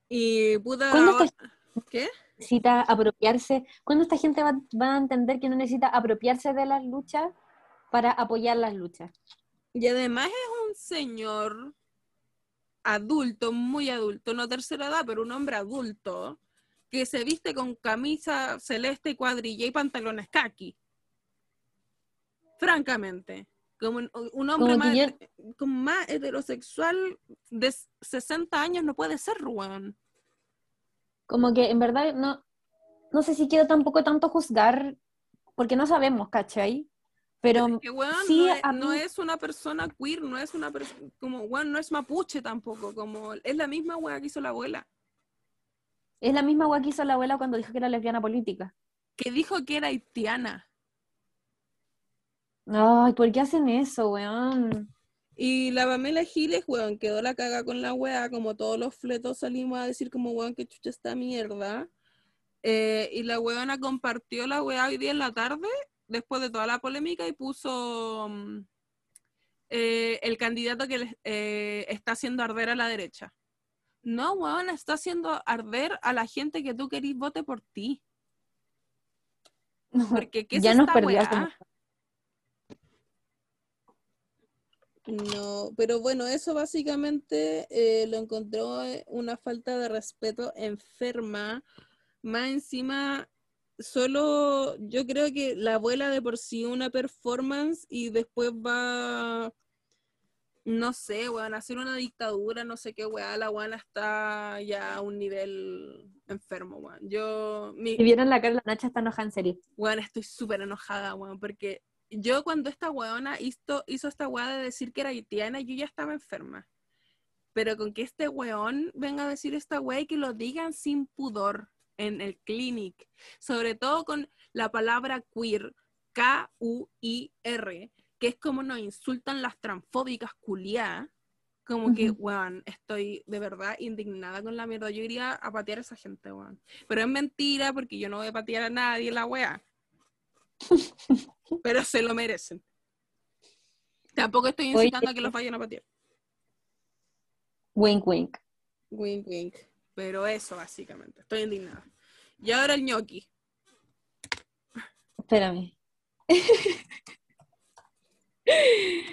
Y puta. ¿Cuándo ¿Qué? necesita apropiarse, ¿cuándo esta gente va, va a entender que no necesita apropiarse de las luchas para apoyar las luchas? Y además es un señor adulto, muy adulto, no tercera edad, pero un hombre adulto, que se viste con camisa celeste y cuadrilla y pantalones khaki. Francamente, como un, un hombre más, como más heterosexual de 60 años no puede ser, Juan. Como que en verdad no, no sé si quiero tampoco tanto juzgar, porque no sabemos, ¿cachai? Pero Que, weón, sí, no, es, mí- es una persona queer, no es una persona, como, weón, no es mapuche tampoco, como, es la misma weá que hizo la abuela, es la misma guay que hizo la abuela cuando dijo que era lesbiana política. que dijo que era haitiana. Ay, ¿por qué hacen eso, weón? Y la Pamela Giles, weón, quedó la caga con la weá, como todos los fletos salimos a decir como, weón, que chucha esta mierda. Eh, y la weona compartió la weá hoy día en la tarde, después de toda la polémica, y puso mm, eh, el candidato que eh, está haciendo arder a la derecha. No, weón, está haciendo arder a la gente que tú querís vote por ti. [LAUGHS] Porque, ¿qué es Ya nos No, pero bueno, eso básicamente eh, lo encontró una falta de respeto enferma. Más encima, solo yo creo que la abuela de por sí una performance y después va, no sé, weón, a hacer una dictadura, no sé qué weá, la weona está ya a un nivel enfermo, weón. Yo, mi, Si vieron la cara, la Nacha está enojada en serio. Weón, estoy súper enojada, weón, porque yo cuando esta weona hizo, hizo esta weá de decir que era haitiana, yo ya estaba enferma. pero con que este weón venga a decir esta wea y que lo digan sin pudor en el clinic, sobre todo con la palabra queer, K-U-I-R, que es como nos insultan las transfóbicas culiadas, como que, weón, estoy de verdad indignada con la mierda. Yo iría a patear a esa gente, weón. Pero es mentira porque yo no voy a patear a nadie la wea. [LAUGHS] Pero se lo merecen. Tampoco estoy Oye. incitando a que los vayan a patear. Wink, wink. Wink, wink. Pero eso, básicamente. Estoy indignada. Y ahora el ñoqui. Espérame. [LAUGHS] ¿Qué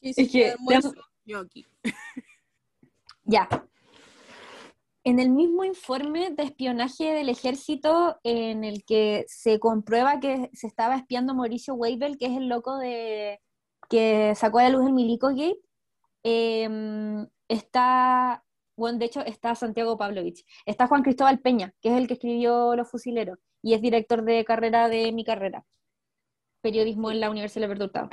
Es hiciste que almuerzo? ñoqui. [LAUGHS] Ya. En el mismo informe de espionaje del ejército en el que se comprueba que se estaba espiando Mauricio Weibel, que es el loco de que sacó a la luz el Milico Gate, em, está, bueno, de hecho está Santiago Pavlovich, está Juan Cristóbal Peña, que es el que escribió Los Fusileros y es director de carrera de mi carrera, periodismo en la Universidad de Hurtado.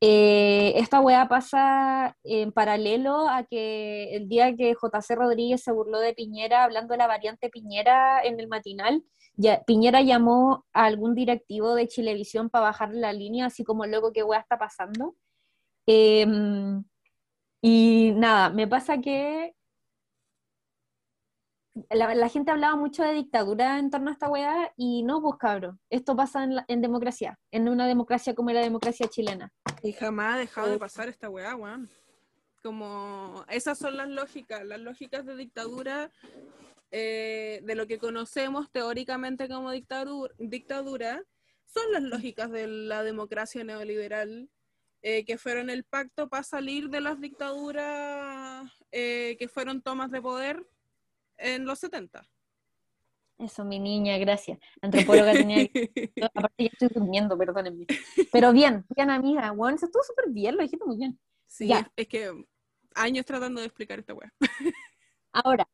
Eh, esta weá pasa en paralelo a que el día que JC Rodríguez se burló de Piñera hablando de la variante Piñera en el matinal, ya, Piñera llamó a algún directivo de Chilevisión para bajar la línea, así como luego qué weá está pasando. Em, y nada, me pasa que la, la gente hablaba mucho de dictadura en torno a esta weá y no, pues cabrón, esto pasa en, la- en democracia, en una democracia como la democracia chilena. Y jamás ha dejado de pasar esta weá, weón. Como esas son las lógicas, las lógicas de dictadura, eh, de lo que conocemos teóricamente como dictadura, dictadura son las lógicas de la democracia neoliberal, eh, que fueron el pacto para salir de las dictaduras eh, que fueron tomas de poder en los 70. Eso, mi niña, gracias. Antropóloga tenía que... [LAUGHS] Aparte ya estoy durmiendo, perdónenme. Pero bien, bien amiga, bueno, eso estuvo súper bien, lo dijiste muy bien. Sí, Ya. es, que años tratando de explicar esta weá. Ahora,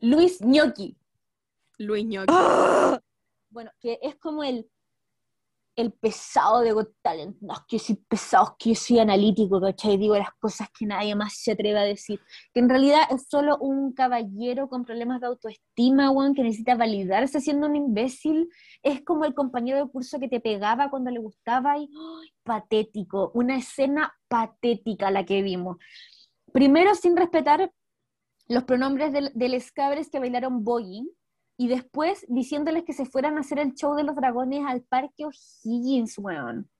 Luis Ñoqui. Luis Ñoqui. Bueno, que es como el, el pesado de Got Talent. No, que yo soy pesado, es que yo soy analítico, ¿cachai? Digo las cosas que nadie más se atreve a decir. Que en realidad es solo un caballero con problemas de autoestima, weón, que necesita validarse siendo un imbécil. Es como el compañero de curso que te pegaba cuando le gustaba y patético. Una escena patética la que vimos. Primero, sin respetar los pronombres del, de les cabres que bailaron Boeing, y después diciéndoles que se fueran a hacer el show de los dragones al Parque O'Higgins, weón.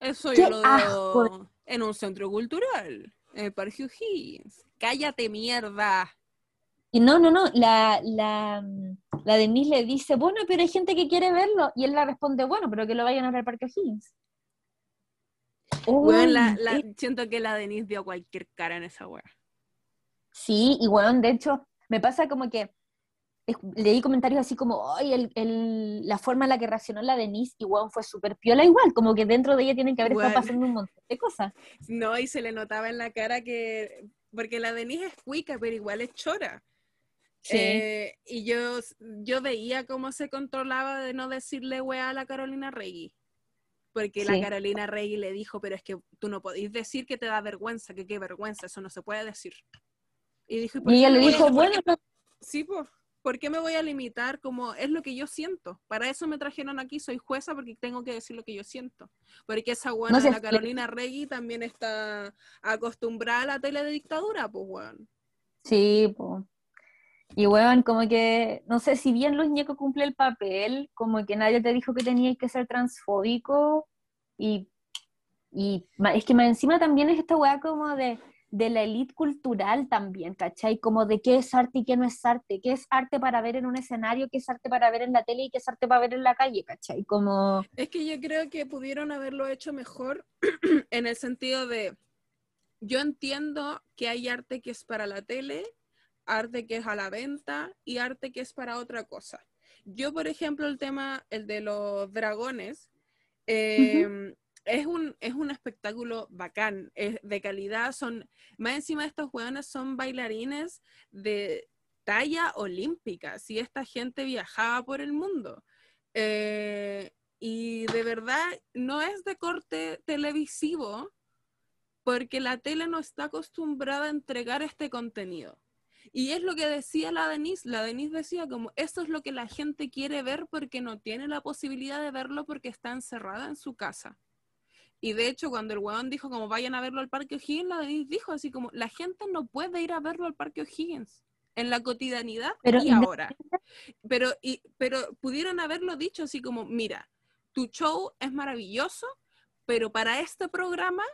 Eso ¡Qué yo lo veo en un centro cultural, en el Parque O'Higgins. Cállate, mierda. Y no, no, no, la, la, la Denise le dice, bueno, pero hay gente que quiere verlo, y él le responde, bueno, pero que lo vayan a ver al Parque O'Higgins. La, la- eh, siento que la Denise dio cualquier cara en esa wea. Sí, y weón, de hecho, me pasa como que leí comentarios así como, ay, el, el- la forma en la que reaccionó la Denise, weón, fue súper piola igual, como que dentro de ella tienen que haber estado Igual. pasando un montón de cosas. No, y se le notaba en la cara que. Porque la Denise es cuica, pero igual es chora. Sí. Eh, y yo, yo veía cómo se controlaba de no decirle wea a la Carolina Rey. Porque la Sí. Carolina Rey le dijo, pero es que tú no podéis decir que te da vergüenza, que qué vergüenza, eso no se puede decir. Y dijo, Y ella le dijo, bueno, no- Sí, pues. ¿Por qué me voy a limitar? Como es lo que yo siento. Para eso me trajeron aquí, soy jueza porque tengo que decir lo que yo siento. Porque esa buena No la Carolina Regui también está acostumbrada a la tele de dictadura, pues weón. Sí, po. Y weón, como que, no sé, si bien Luis Ñeco cumple el papel, como que nadie te dijo que tenías que ser transfóbico, y, y es que más encima también es esta weá como de, de la elite cultural también, ¿cachai? Como de qué es arte y qué no es arte, qué es arte para ver en un escenario, qué es arte para ver en la tele y qué es arte para ver en la calle, ¿cachai? Como, Es que yo creo que pudieron haberlo hecho mejor [CLEARS THROAT] en el sentido de, yo entiendo que hay arte que es para la tele, arte que es a la venta y arte que es para otra cosa. Yo, por ejemplo, el tema, el de los dragones, eh, es, un, es un espectáculo bacán, es de calidad, son, más encima de estos hueones son bailarines de talla olímpica, si esta gente viajaba por el mundo. Eh, y de verdad no es de corte televisivo, porque la tele no está acostumbrada a entregar este contenido. Y es lo que decía la Denise, la Denise decía como, esto es lo que la gente quiere ver porque no tiene la posibilidad de verlo porque está encerrada en su casa. Y de hecho, cuando el weón dijo como vayan a verlo al Parque O'Higgins, la Denise dijo así como, la gente no puede ir a verlo al Parque O'Higgins en la cotidianidad Pero y ahora. Pero, y, pero pudieron haberlo dicho así como, mira, tu show es maravilloso, pero para este programa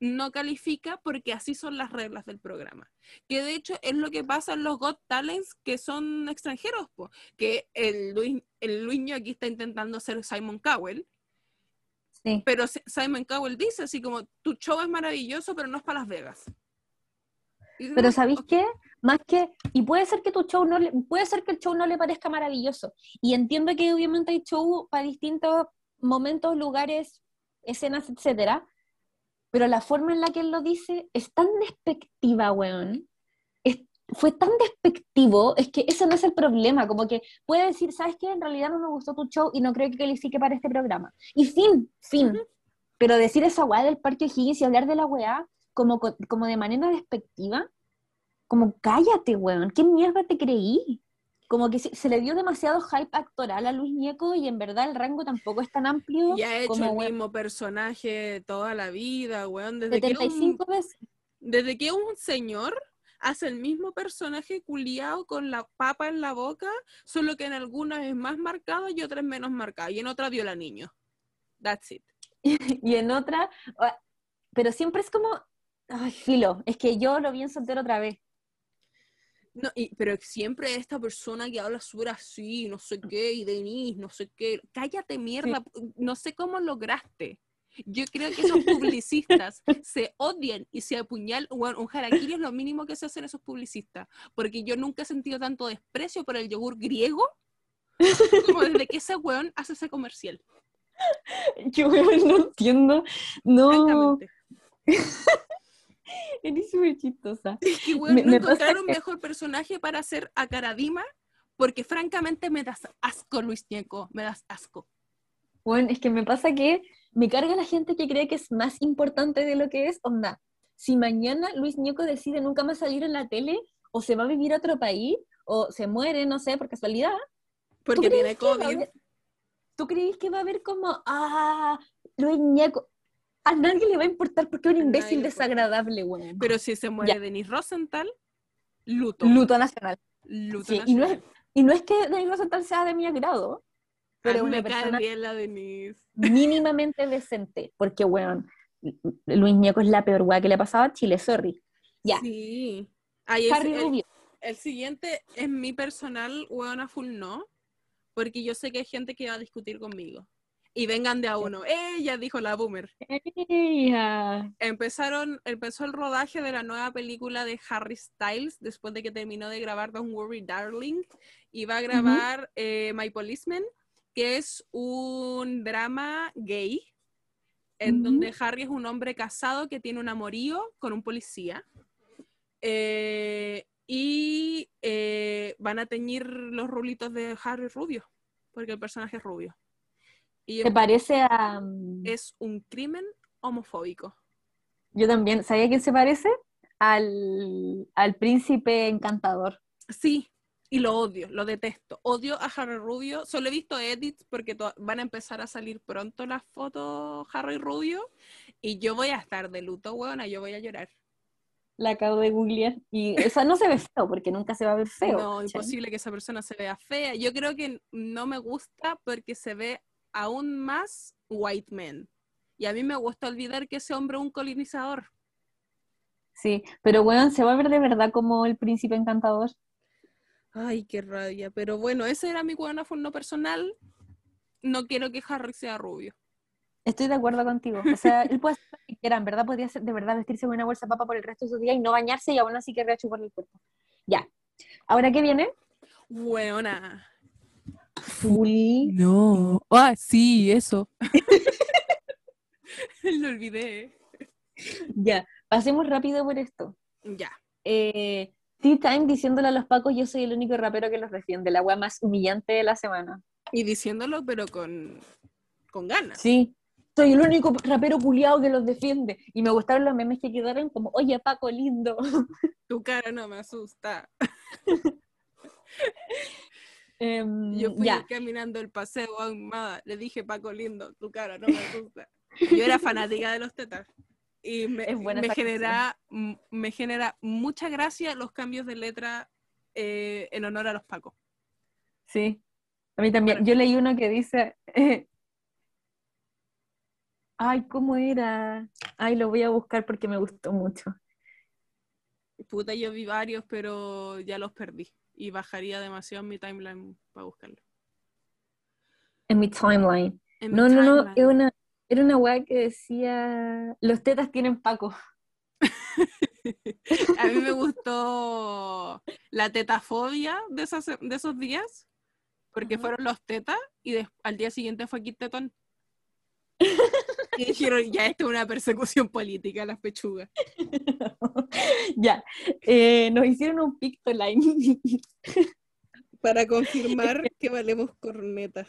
no califica porque así son las reglas del programa. Que de hecho es lo que pasa en los Got Talents que son extranjeros, po. que el Luis, el Luiño aquí está intentando ser Simon Cowell, Sí. pero Si- Simon Cowell dice así como, tu show es maravilloso, pero no es para Las Vegas. Y Pero "Ah, ¿sabéis ok". qué? Más que, y puede ser que tu show no le, puede ser que el show no le parezca maravilloso. Y entiendo que obviamente hay show para distintos momentos, lugares, escenas, etcétera. Pero la forma en la que él lo dice es tan despectiva, weón. Fue tan despectivo, es que ese no es el problema. Como que puede decir, ¿sabes qué? En realidad no me gustó tu show y no creo que califique para este programa. Y fin, fin. Pero decir esa weá del Parque O'Higgins y hablar de la weá como, co- como de manera despectiva, como cállate, weón, ¿qué mierda te creí? Como que se, se le dio demasiado hype actoral a Luis Ñeco y en verdad el rango tampoco es tan amplio. Y ha hecho como, el weón, mismo personaje toda la vida, weón. Desde que, un, 75 veces. desde que un señor hace el mismo personaje culiado con la papa en la boca, solo que en algunas es más marcado y otras menos marcado. Y en otra viola niños. That's it. [LAUGHS] Y en otra, pero siempre es como, ay, filo, es que yo lo vi en soltero otra vez. No, y- pero siempre esta persona que habla súper así, no sé qué, y Denise, no sé qué. Cállate, mierda. No sé cómo lograste. Yo creo que esos publicistas se odian y se apuñalan. Bueno, un harakiri es lo mínimo que se hacen esos publicistas. Porque yo nunca he sentido tanto desprecio por el yogur griego como desde que ese weón hace ese comercial. [LAUGHS] Yo no entiendo, no, [LAUGHS] eres súper chistosa. Es que, weón, Me- no me encontraron que- mejor personaje para hacer a Karadima porque francamente me das asco, Luis Ñeco. Me das asco. Bueno, es que me pasa que me carga la gente que cree que es más importante de lo que es. Onda, si mañana Luis Ñeco decide nunca más salir en la tele, o se va a vivir a otro país, o se muere, no sé, por casualidad, Porque tiene COVID. haber- ¿tú crees que va a haber como, ah, Luis Ñeco? A nadie le va a importar porque es un imbécil desagradable, weón. Pero si se muere Denis Rosenthal, luto. Luto nacional. Luto Sí, y, no es, nacional. y no es que Denis Rosenthal sea de mi agrado, pero A una me cae persona bien la Denise. mínimamente decente, porque, weón, Luis Ñeco es la peor weá que le ha pasado a Chile, sorry. Ya, Sí. Ay, Harry el, Rubio. el siguiente es mi personal, weona full no, porque yo sé que hay gente que va a discutir conmigo. Y vengan de a uno. Ella dijo la boomer. Ella. Empezaron, empezó el rodaje de la nueva película de Harry Styles después de que terminó de grabar Don't Worry Darling y va a grabar eh, My Policeman, que es un drama gay en donde Harry es un hombre casado que tiene un amorío con un policía Eh, y eh, van a teñir los rulitos de Harry rubio porque el personaje es rubio y ¿Te parece a.? es un crimen homofóbico Yo también. ¿Sabía quién se parece? Al, al príncipe encantador. Sí, y lo odio, lo detesto. Odio a Harry Rubio. Solo he visto edits porque van a empezar a salir pronto las fotos Harry Rubio y yo voy a estar de luto, weona, yo voy a llorar. La acabo de googlear. Y esa no se ve feo, porque nunca se va a ver feo. no, imposible que esa persona se vea fea. Yo creo que no me gusta porque se ve aún más white man. Y a mí me gusta olvidar que ese hombre es un colonizador. Sí, pero bueno, se va a ver de verdad como el príncipe encantador. Ay, qué rabia. Pero bueno, ese era mi weona no personal. No quiero que Harry sea rubio. Estoy de acuerdo contigo. O sea, él puede hacer lo que quiera. En verdad podría ser, de verdad vestirse con una bolsa de papa por el resto de su día y no bañarse y aún así querría chuparle el cuerpo. Ya. ¿Ahora qué viene? Weona. Full. No. Ah, sí, eso. [LAUGHS] Lo olvidé. Ya. Pasemos rápido por esto. Ya. Eh, Tea Time diciéndole a los pacos yo soy el único rapero que los defiende. La wea más humillante de la semana. Y diciéndolo, pero con, con ganas. Sí. soy el único rapero culiado que los defiende. Y me gustaron los memes que quedaron como, oye, Paco, lindo. [LAUGHS] Tu cara no me asusta. [LAUGHS] Em, Yo fui caminando el paseo ahumada. Le dije, Paco lindo, tu cara no me asusta. Yo era fanática de los tetas. Y me, Es genera, me genera mucha gracia los cambios de letra eh, en honor a los Pacos. sí. A mí también. Bueno. Yo leí uno que dice, eh, [LAUGHS] ay, ¿cómo era? Ay, lo voy a buscar porque me gustó mucho. Puta, yo vi varios, pero ya los perdí. Y bajaría demasiado en mi timeline para buscarlo. En mi timeline. En mi No, no, no, era una, era una weá que decía, los tetas tienen Paco. [LAUGHS] A mí me gustó la tetafobia de, esas, de esos días, porque fueron los tetas y al día siguiente fue Kit Tetón. [LAUGHS] Y dijeron, ya esto es una persecución política, las pechugas. [LAUGHS] ya, eh, nos hicieron un pictoline. Para confirmar que valemos corneta.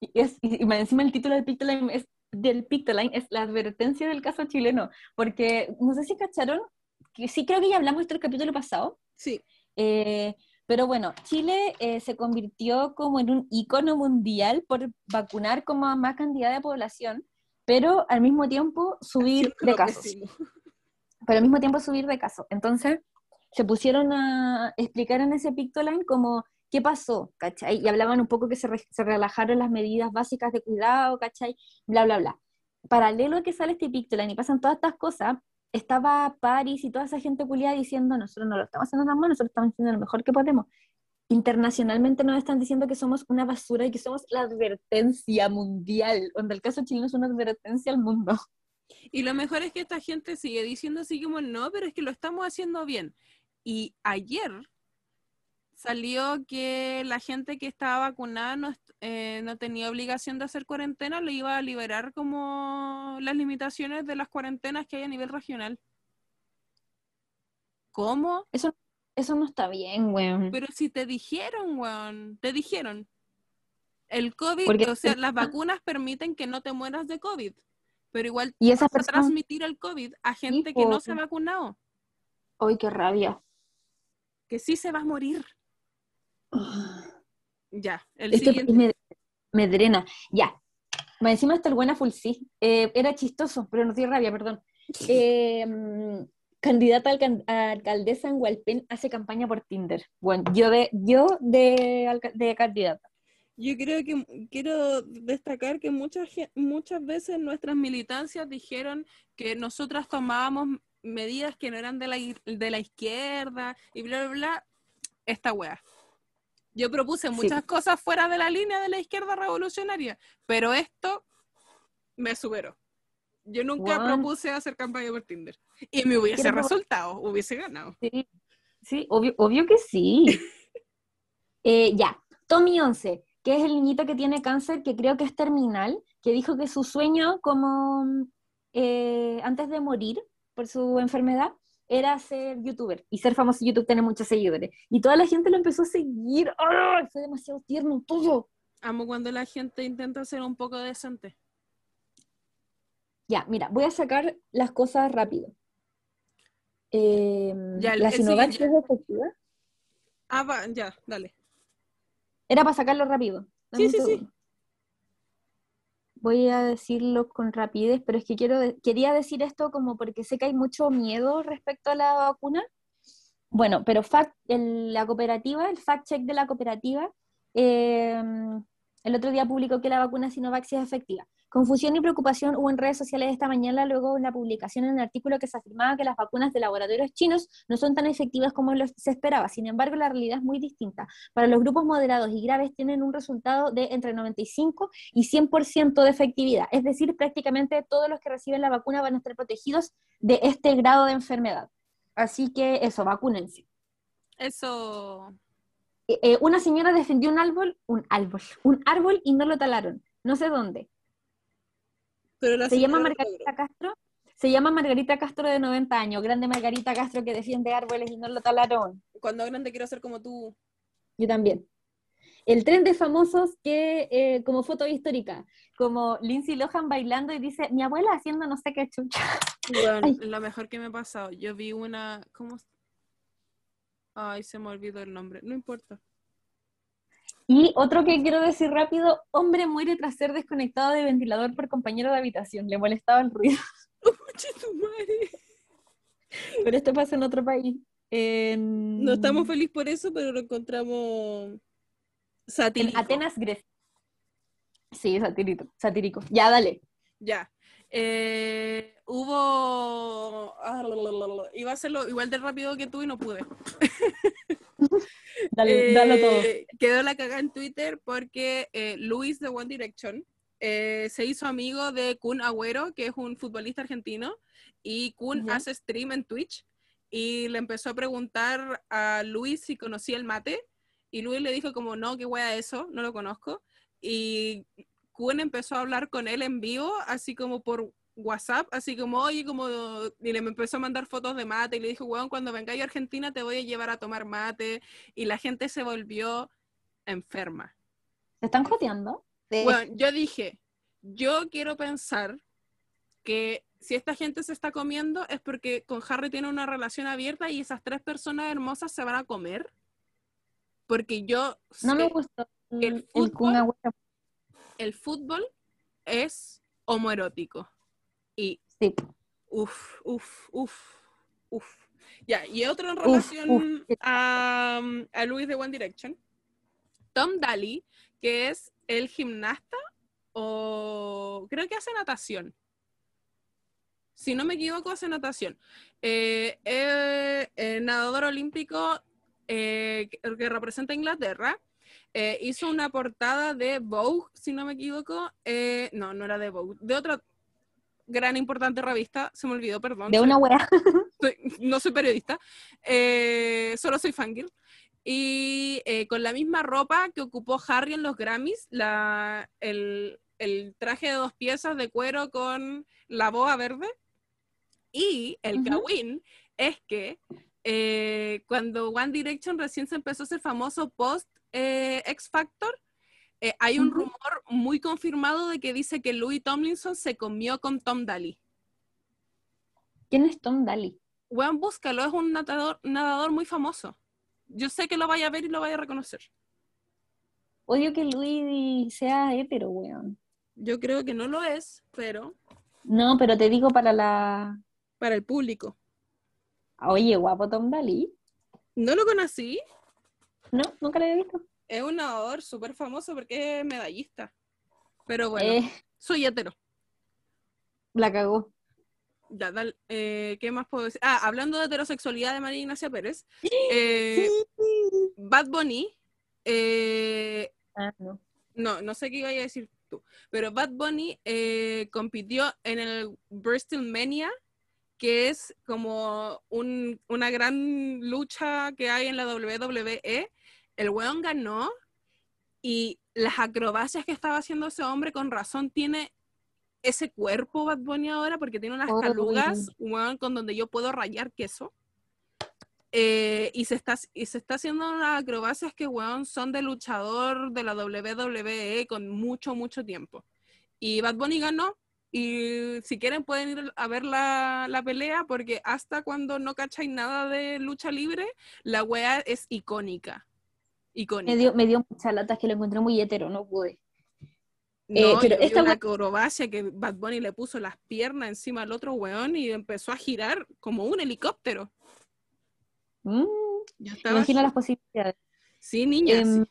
Y, es, y, encima el título del pictoline es, del pictoline es la advertencia del caso chileno, porque no sé si cacharon, que sí creo que ya hablamos de esto el capítulo pasado, Sí, eh, pero bueno, Chile eh, se convirtió como en un icono mundial por vacunar como a más cantidad de población, pero al mismo tiempo subir de casos. pésimo. pero al mismo tiempo subir de casos. Entonces, se pusieron a explicar en ese Pictoline como qué pasó, ¿cachai? Y hablaban un poco que se, re- se relajaron las medidas básicas de cuidado, ¿cachai? Bla, bla, bla. Paralelo a que sale este Pictoline y pasan todas estas cosas, estaba Paris y toda esa gente culiada diciendo, nosotros no lo estamos haciendo tan mal, nosotros estamos haciendo lo mejor que podemos. Internacionalmente nos están diciendo que somos una basura y que somos la advertencia mundial, donde el caso chileno es una advertencia al mundo. [LAUGHS] Y lo mejor es que esta gente sigue diciendo así como no, pero es que lo estamos haciendo bien. Y ayer salió que la gente que estaba vacunada no, eh, no tenía obligación de hacer cuarentena, le iba a liberar como las limitaciones de las cuarentenas que hay a nivel regional. ¿Cómo? Eso, eso no está bien, weón. Pero si te dijeron, weón, te dijeron. El COVID, Porque- o sea, las vacunas permiten que no te mueras de COVID, pero igual Y esas vas a transmitir el COVID a gente que no se ha vacunado, ¡Ay, qué rabia! que sí se va a morir. Ya, el Este siguiente. me, me drena. Ya. Más encima está el buena full sí. Eh, era chistoso, pero no tiene rabia, perdón. [LAUGHS] Eh, mm, candidata a, alcaldesa en Hualpén hace campaña por Tinder. Bueno, yo de, yo de, de candidata. Yo creo que quiero destacar que muchas, muchas veces nuestras militancias dijeron que nosotras tomábamos medidas que no eran de la, de la izquierda y bla, bla, bla. Esta wea. Yo propuse Sí. muchas cosas fuera de la línea de la izquierda revolucionaria, pero esto me superó. Yo nunca propuse hacer campaña por Tinder. Y me hubiese Quiero- resultado, hubiese ganado. Sí, sí obvio, obvio que sí. [LAUGHS] Eh, ya, Tommy 11, que es el niñito que tiene cáncer, que creo que es terminal, que dijo que su sueño como eh, antes de morir por su enfermedad era ser youtuber y ser famoso en YouTube, tener muchos seguidores. Y toda la gente lo empezó a seguir. ¡Ah! Fue demasiado tierno todo. Amo cuando la gente intenta ser un poco decente. Ya, mira, voy a sacar las cosas rápido. Eh, Ya, el- la Sinovac es efectiva. Ah, va, ya, dale. Era para sacarlo rápido. Dame Sí, sí, sí. Voy a decirlo con rapidez, pero es que quiero quería decir esto como porque sé que hay mucho miedo respecto a la vacuna. Bueno, pero el- la cooperativa, el fact check de la cooperativa, eh, el otro día publicó que la vacuna Sinovac sí es efectiva. Confusión y preocupación hubo en redes sociales esta mañana luego de la publicación en un artículo que se afirmaba que las vacunas de laboratorios chinos no son tan efectivas como se esperaba. Sin embargo, la realidad es muy distinta. Para los grupos moderados y graves tienen un resultado de entre 95 y 100% de efectividad. Es decir, prácticamente todos los que reciben la vacuna van a estar protegidos de este grado de enfermedad. Así que eso, vacúnense. Eso. Eh, una señora defendió un árbol, un árbol, un árbol y no lo talaron. No sé dónde. Pero la Se llama Margarita Castro. Se llama Margarita Castro de 90 años. Grande Margarita Castro que defiende árboles y no lo talaron. Cuando grande quiero ser como tú. Yo también. el tren de famosos que eh, como foto histórica, como Lindsay Lohan bailando y dice, mi abuela haciendo no sé qué chucha. Bueno, Ay. lo mejor que me ha pasado. Yo vi una. ¿Cómo? Ay, se me olvidó el nombre. No importa. Y otro que quiero decir rápido, hombre muere tras ser desconectado de ventilador por compañero de habitación, le molestaba el ruido. [LAUGHS] Conche tu madre. Pero esto pasa en otro país. En, No estamos felices por eso, pero lo encontramos en satírico. Atenas, Grecia. Sí, satírico, satírico. Ya, dale. Ya. Eh, hubo. ah. Iba a hacerlo igual de rápido que tú y no pude. [LAUGHS] Dale, dalo todo. Eh, Quedó la cagada en Twitter porque eh, Luis de One Direction eh, se hizo amigo de Kun Agüero, que es un futbolista argentino, y Kun Ya. hace stream en Twitch y le empezó a preguntar a Luis si conocía el mate y Luis le dijo como no, qué wea eso, no lo conozco y Kun empezó a hablar con él en vivo, así como por WhatsApp, así como, oye, como, y le empezó a mandar fotos de mate y le dijo, weón, cuando vengáis a Argentina te voy a llevar a tomar mate y la gente se volvió enferma. ¿Se están joteando? Bueno, yo dije, yo quiero pensar que si esta gente se está comiendo es porque con Harry tiene una relación abierta y esas tres personas hermosas se van a comer. Porque yo no me gustó el el, fútbol-. El fútbol es homoerótico. Y Sí. Uf, uf, uf, uf. Ya, y otro en relación uf. a, a Luis de One Direction. Tom Daly, que es el gimnasta o creo que hace natación. Si no me equivoco, hace natación. Eh, eh, eh, nadador olímpico eh, que, que representa a Inglaterra. Eh, hizo una portada de Vogue, si no me equivoco. Eh, no, no era de Vogue, de otra gran importante revista, se me olvidó, perdón. De una wea. [LAUGHS] no soy periodista, eh, solo soy fangirl. Y eh, con la misma ropa que ocupó Harry en los Grammys, la, el, el traje de dos piezas de cuero con la boa verde. Y el Ujú. kawin es que eh, cuando One Direction recién se empezó a ser famoso post eh, X Factor, eh, hay un rumor muy confirmado de que dice que Louis Tomlinson se comió con Tom Daly. ¿Quién es Tom Daly? Weón, búscalo, es un nadador, nadador muy famoso. Yo sé que lo vaya a ver y lo vaya a reconocer. Odio que Luis sea hetero, weón. Yo creo que no lo es, pero No, pero te digo para la... para el público. Oye, guapo Tom Daly. No lo conocí. No, nunca lo había visto. Es un nadador súper famoso porque es medallista. Pero bueno, Eh, soy hetero. la cagó. Ya, dale, eh, ¿qué más puedo decir? Ah, hablando de heterosexualidad de María Ignacia Pérez. [GASPS] eh, Bad Bunny. Ah, no. no, no sé qué iba a decir tú, pero Bad Bunny compitió en el Bristol Mania, que es como un- una gran lucha que hay en la WWE. El weón ganó y las acrobacias que estaba haciendo ese hombre con razón tiene ese cuerpo Bad Bunny ahora porque tiene unas Uy. calugas, weón, con donde yo puedo rayar queso. Eh, y, se está, y se está haciendo unas acrobacias que, weón, son de luchador de la WWE con mucho, mucho tiempo. Y Bad Bunny ganó. Y si quieren pueden ir a ver la, la pelea porque hasta cuando no cacháis nada de lucha libre, la wea es icónica. Icónica. Me dio, me dio mucha lata, es que lo encontré muy hetero, no pude. No, Eh, pero yo esta una acrobacia que Bad Bunny le puso las piernas encima al otro weón y empezó a girar como un helicóptero. Mm, Yo estaba imagino gi- las posibilidades. Sí, niña. Em, sí.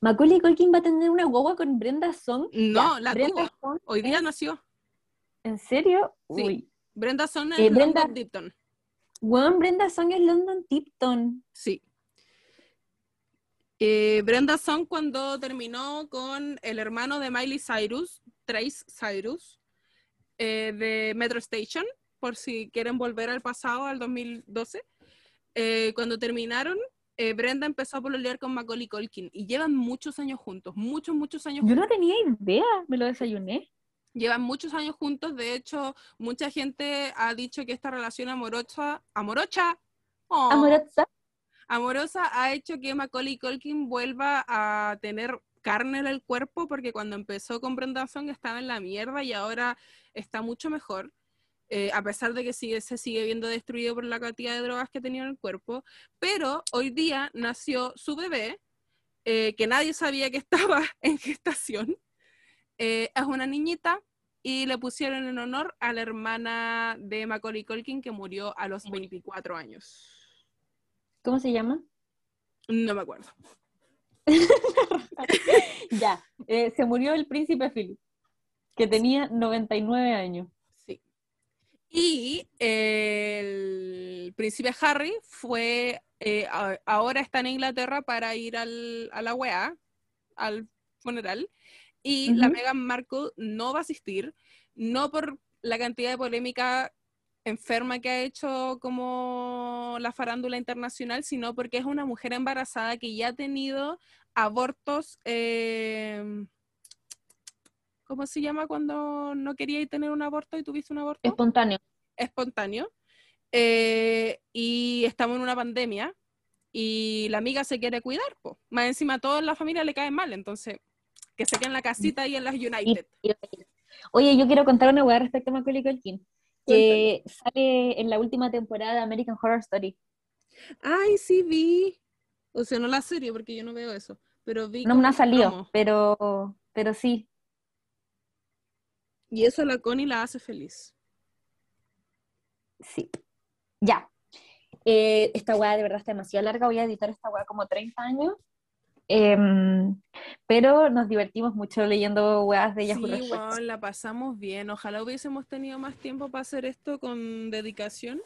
Macaulay Culkin va a tener una guagua con Brenda Song. No, Ya, la Brenda tuvo. Song Hoy día es- nació. ¿En serio? Sí. Uy. Brenda Son es Eh, Brenda- London Dipton. Weón, Brenda Song es London Tipton. Sí. Eh, Brenda Song cuando terminó con el hermano de Miley Cyrus, Trace Cyrus, eh, de Metro Station, por si quieren volver al pasado, al 2012. eh, cuando terminaron, eh, Brenda empezó a pololear con Macaulay Culkin y llevan muchos años juntos, muchos, muchos años Yo no tenía idea, me lo desayuné. Llevan muchos años juntos, de hecho, mucha gente ha dicho que esta relación amorosa, amorocha, oh, Amorosa. Amorosa ha hecho que Macaulay Culkin vuelva a tener carne en el cuerpo porque cuando empezó con Brenda Song estaba en la mierda y ahora está mucho mejor. eh, a pesar de que sigue, se sigue viendo destruido por la cantidad de drogas que tenía en el cuerpo, pero hoy día nació su bebé, eh, que nadie sabía que estaba [LAUGHS] en gestación, Eh, es una niñita y le pusieron en honor a la hermana de Macaulay Culkin que murió a los 24 años. ¿Cómo se llama? No me acuerdo. [LAUGHS] ya, eh, se murió el príncipe Philip, que tenía 99 años. Sí. Y el príncipe Harry fue, eh, ahora está en Inglaterra para ir al, a la UEA, al funeral, y la. Meghan Markle no va a asistir, no por la cantidad de polémica enferma que ha hecho como la farándula internacional, sino porque es una mujer embarazada que ya ha tenido abortos, eh, ¿cómo se llama cuando no querías tener un aborto y tuviste un aborto? Espontáneo. espontáneo eh, y estamos en una pandemia y la amiga se quiere cuidar, po. más encima a toda la familia le cae mal, entonces que se quede en la casita y en las United. Oye, yo quiero contar una hueá respecto a Macaulay Culkin, que sale en la última temporada de American Horror Story. Ay, sí vi, o sea, no la serie porque yo no veo eso, pero vi No me ha salido, pero, pero sí. y eso la Connie la hace feliz. Sí. Ya. Eh, esta weá de verdad está demasiado larga. Voy a editar esta weá como 30 años. Em, pero nos divertimos mucho leyendo weas de Yahoo Sí, weón, la pasamos bien. Ojalá hubiésemos tenido más tiempo para hacer esto con dedicación,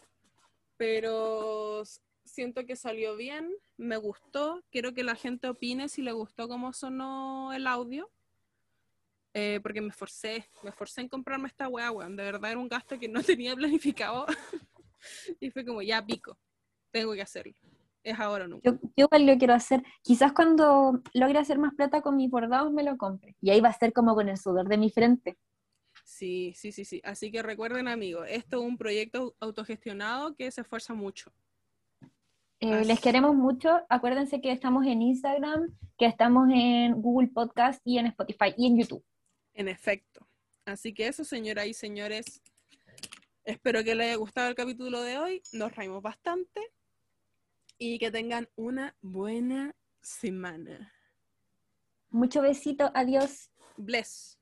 pero siento que salió bien, me gustó. Quiero que la gente opine si le gustó cómo sonó el audio, eh, porque me esforcé, me esforcé en comprarme esta weá, weón. De verdad era un gasto que no [LAUGHS] tenía planificado [LAUGHS] y fue como, ya pico, tengo que hacerlo. Es ahora o nunca. Yo, yo igual lo quiero hacer. Quizás cuando logre hacer más plata con mis bordados me lo compre. Y ahí va a ser como con el sudor de mi frente. Sí, sí, sí, sí. Así que recuerden, amigos, esto es un proyecto autogestionado que se esfuerza mucho. Eh, les queremos mucho. Acuérdense que estamos en Instagram, que estamos en Google Podcast y en Spotify y en YouTube. En efecto. Así que eso, señoras y señores. Espero que les haya gustado el capítulo de hoy. Nos reímos bastante. Y que tengan una buena semana. Mucho besito. Adiós. Bless.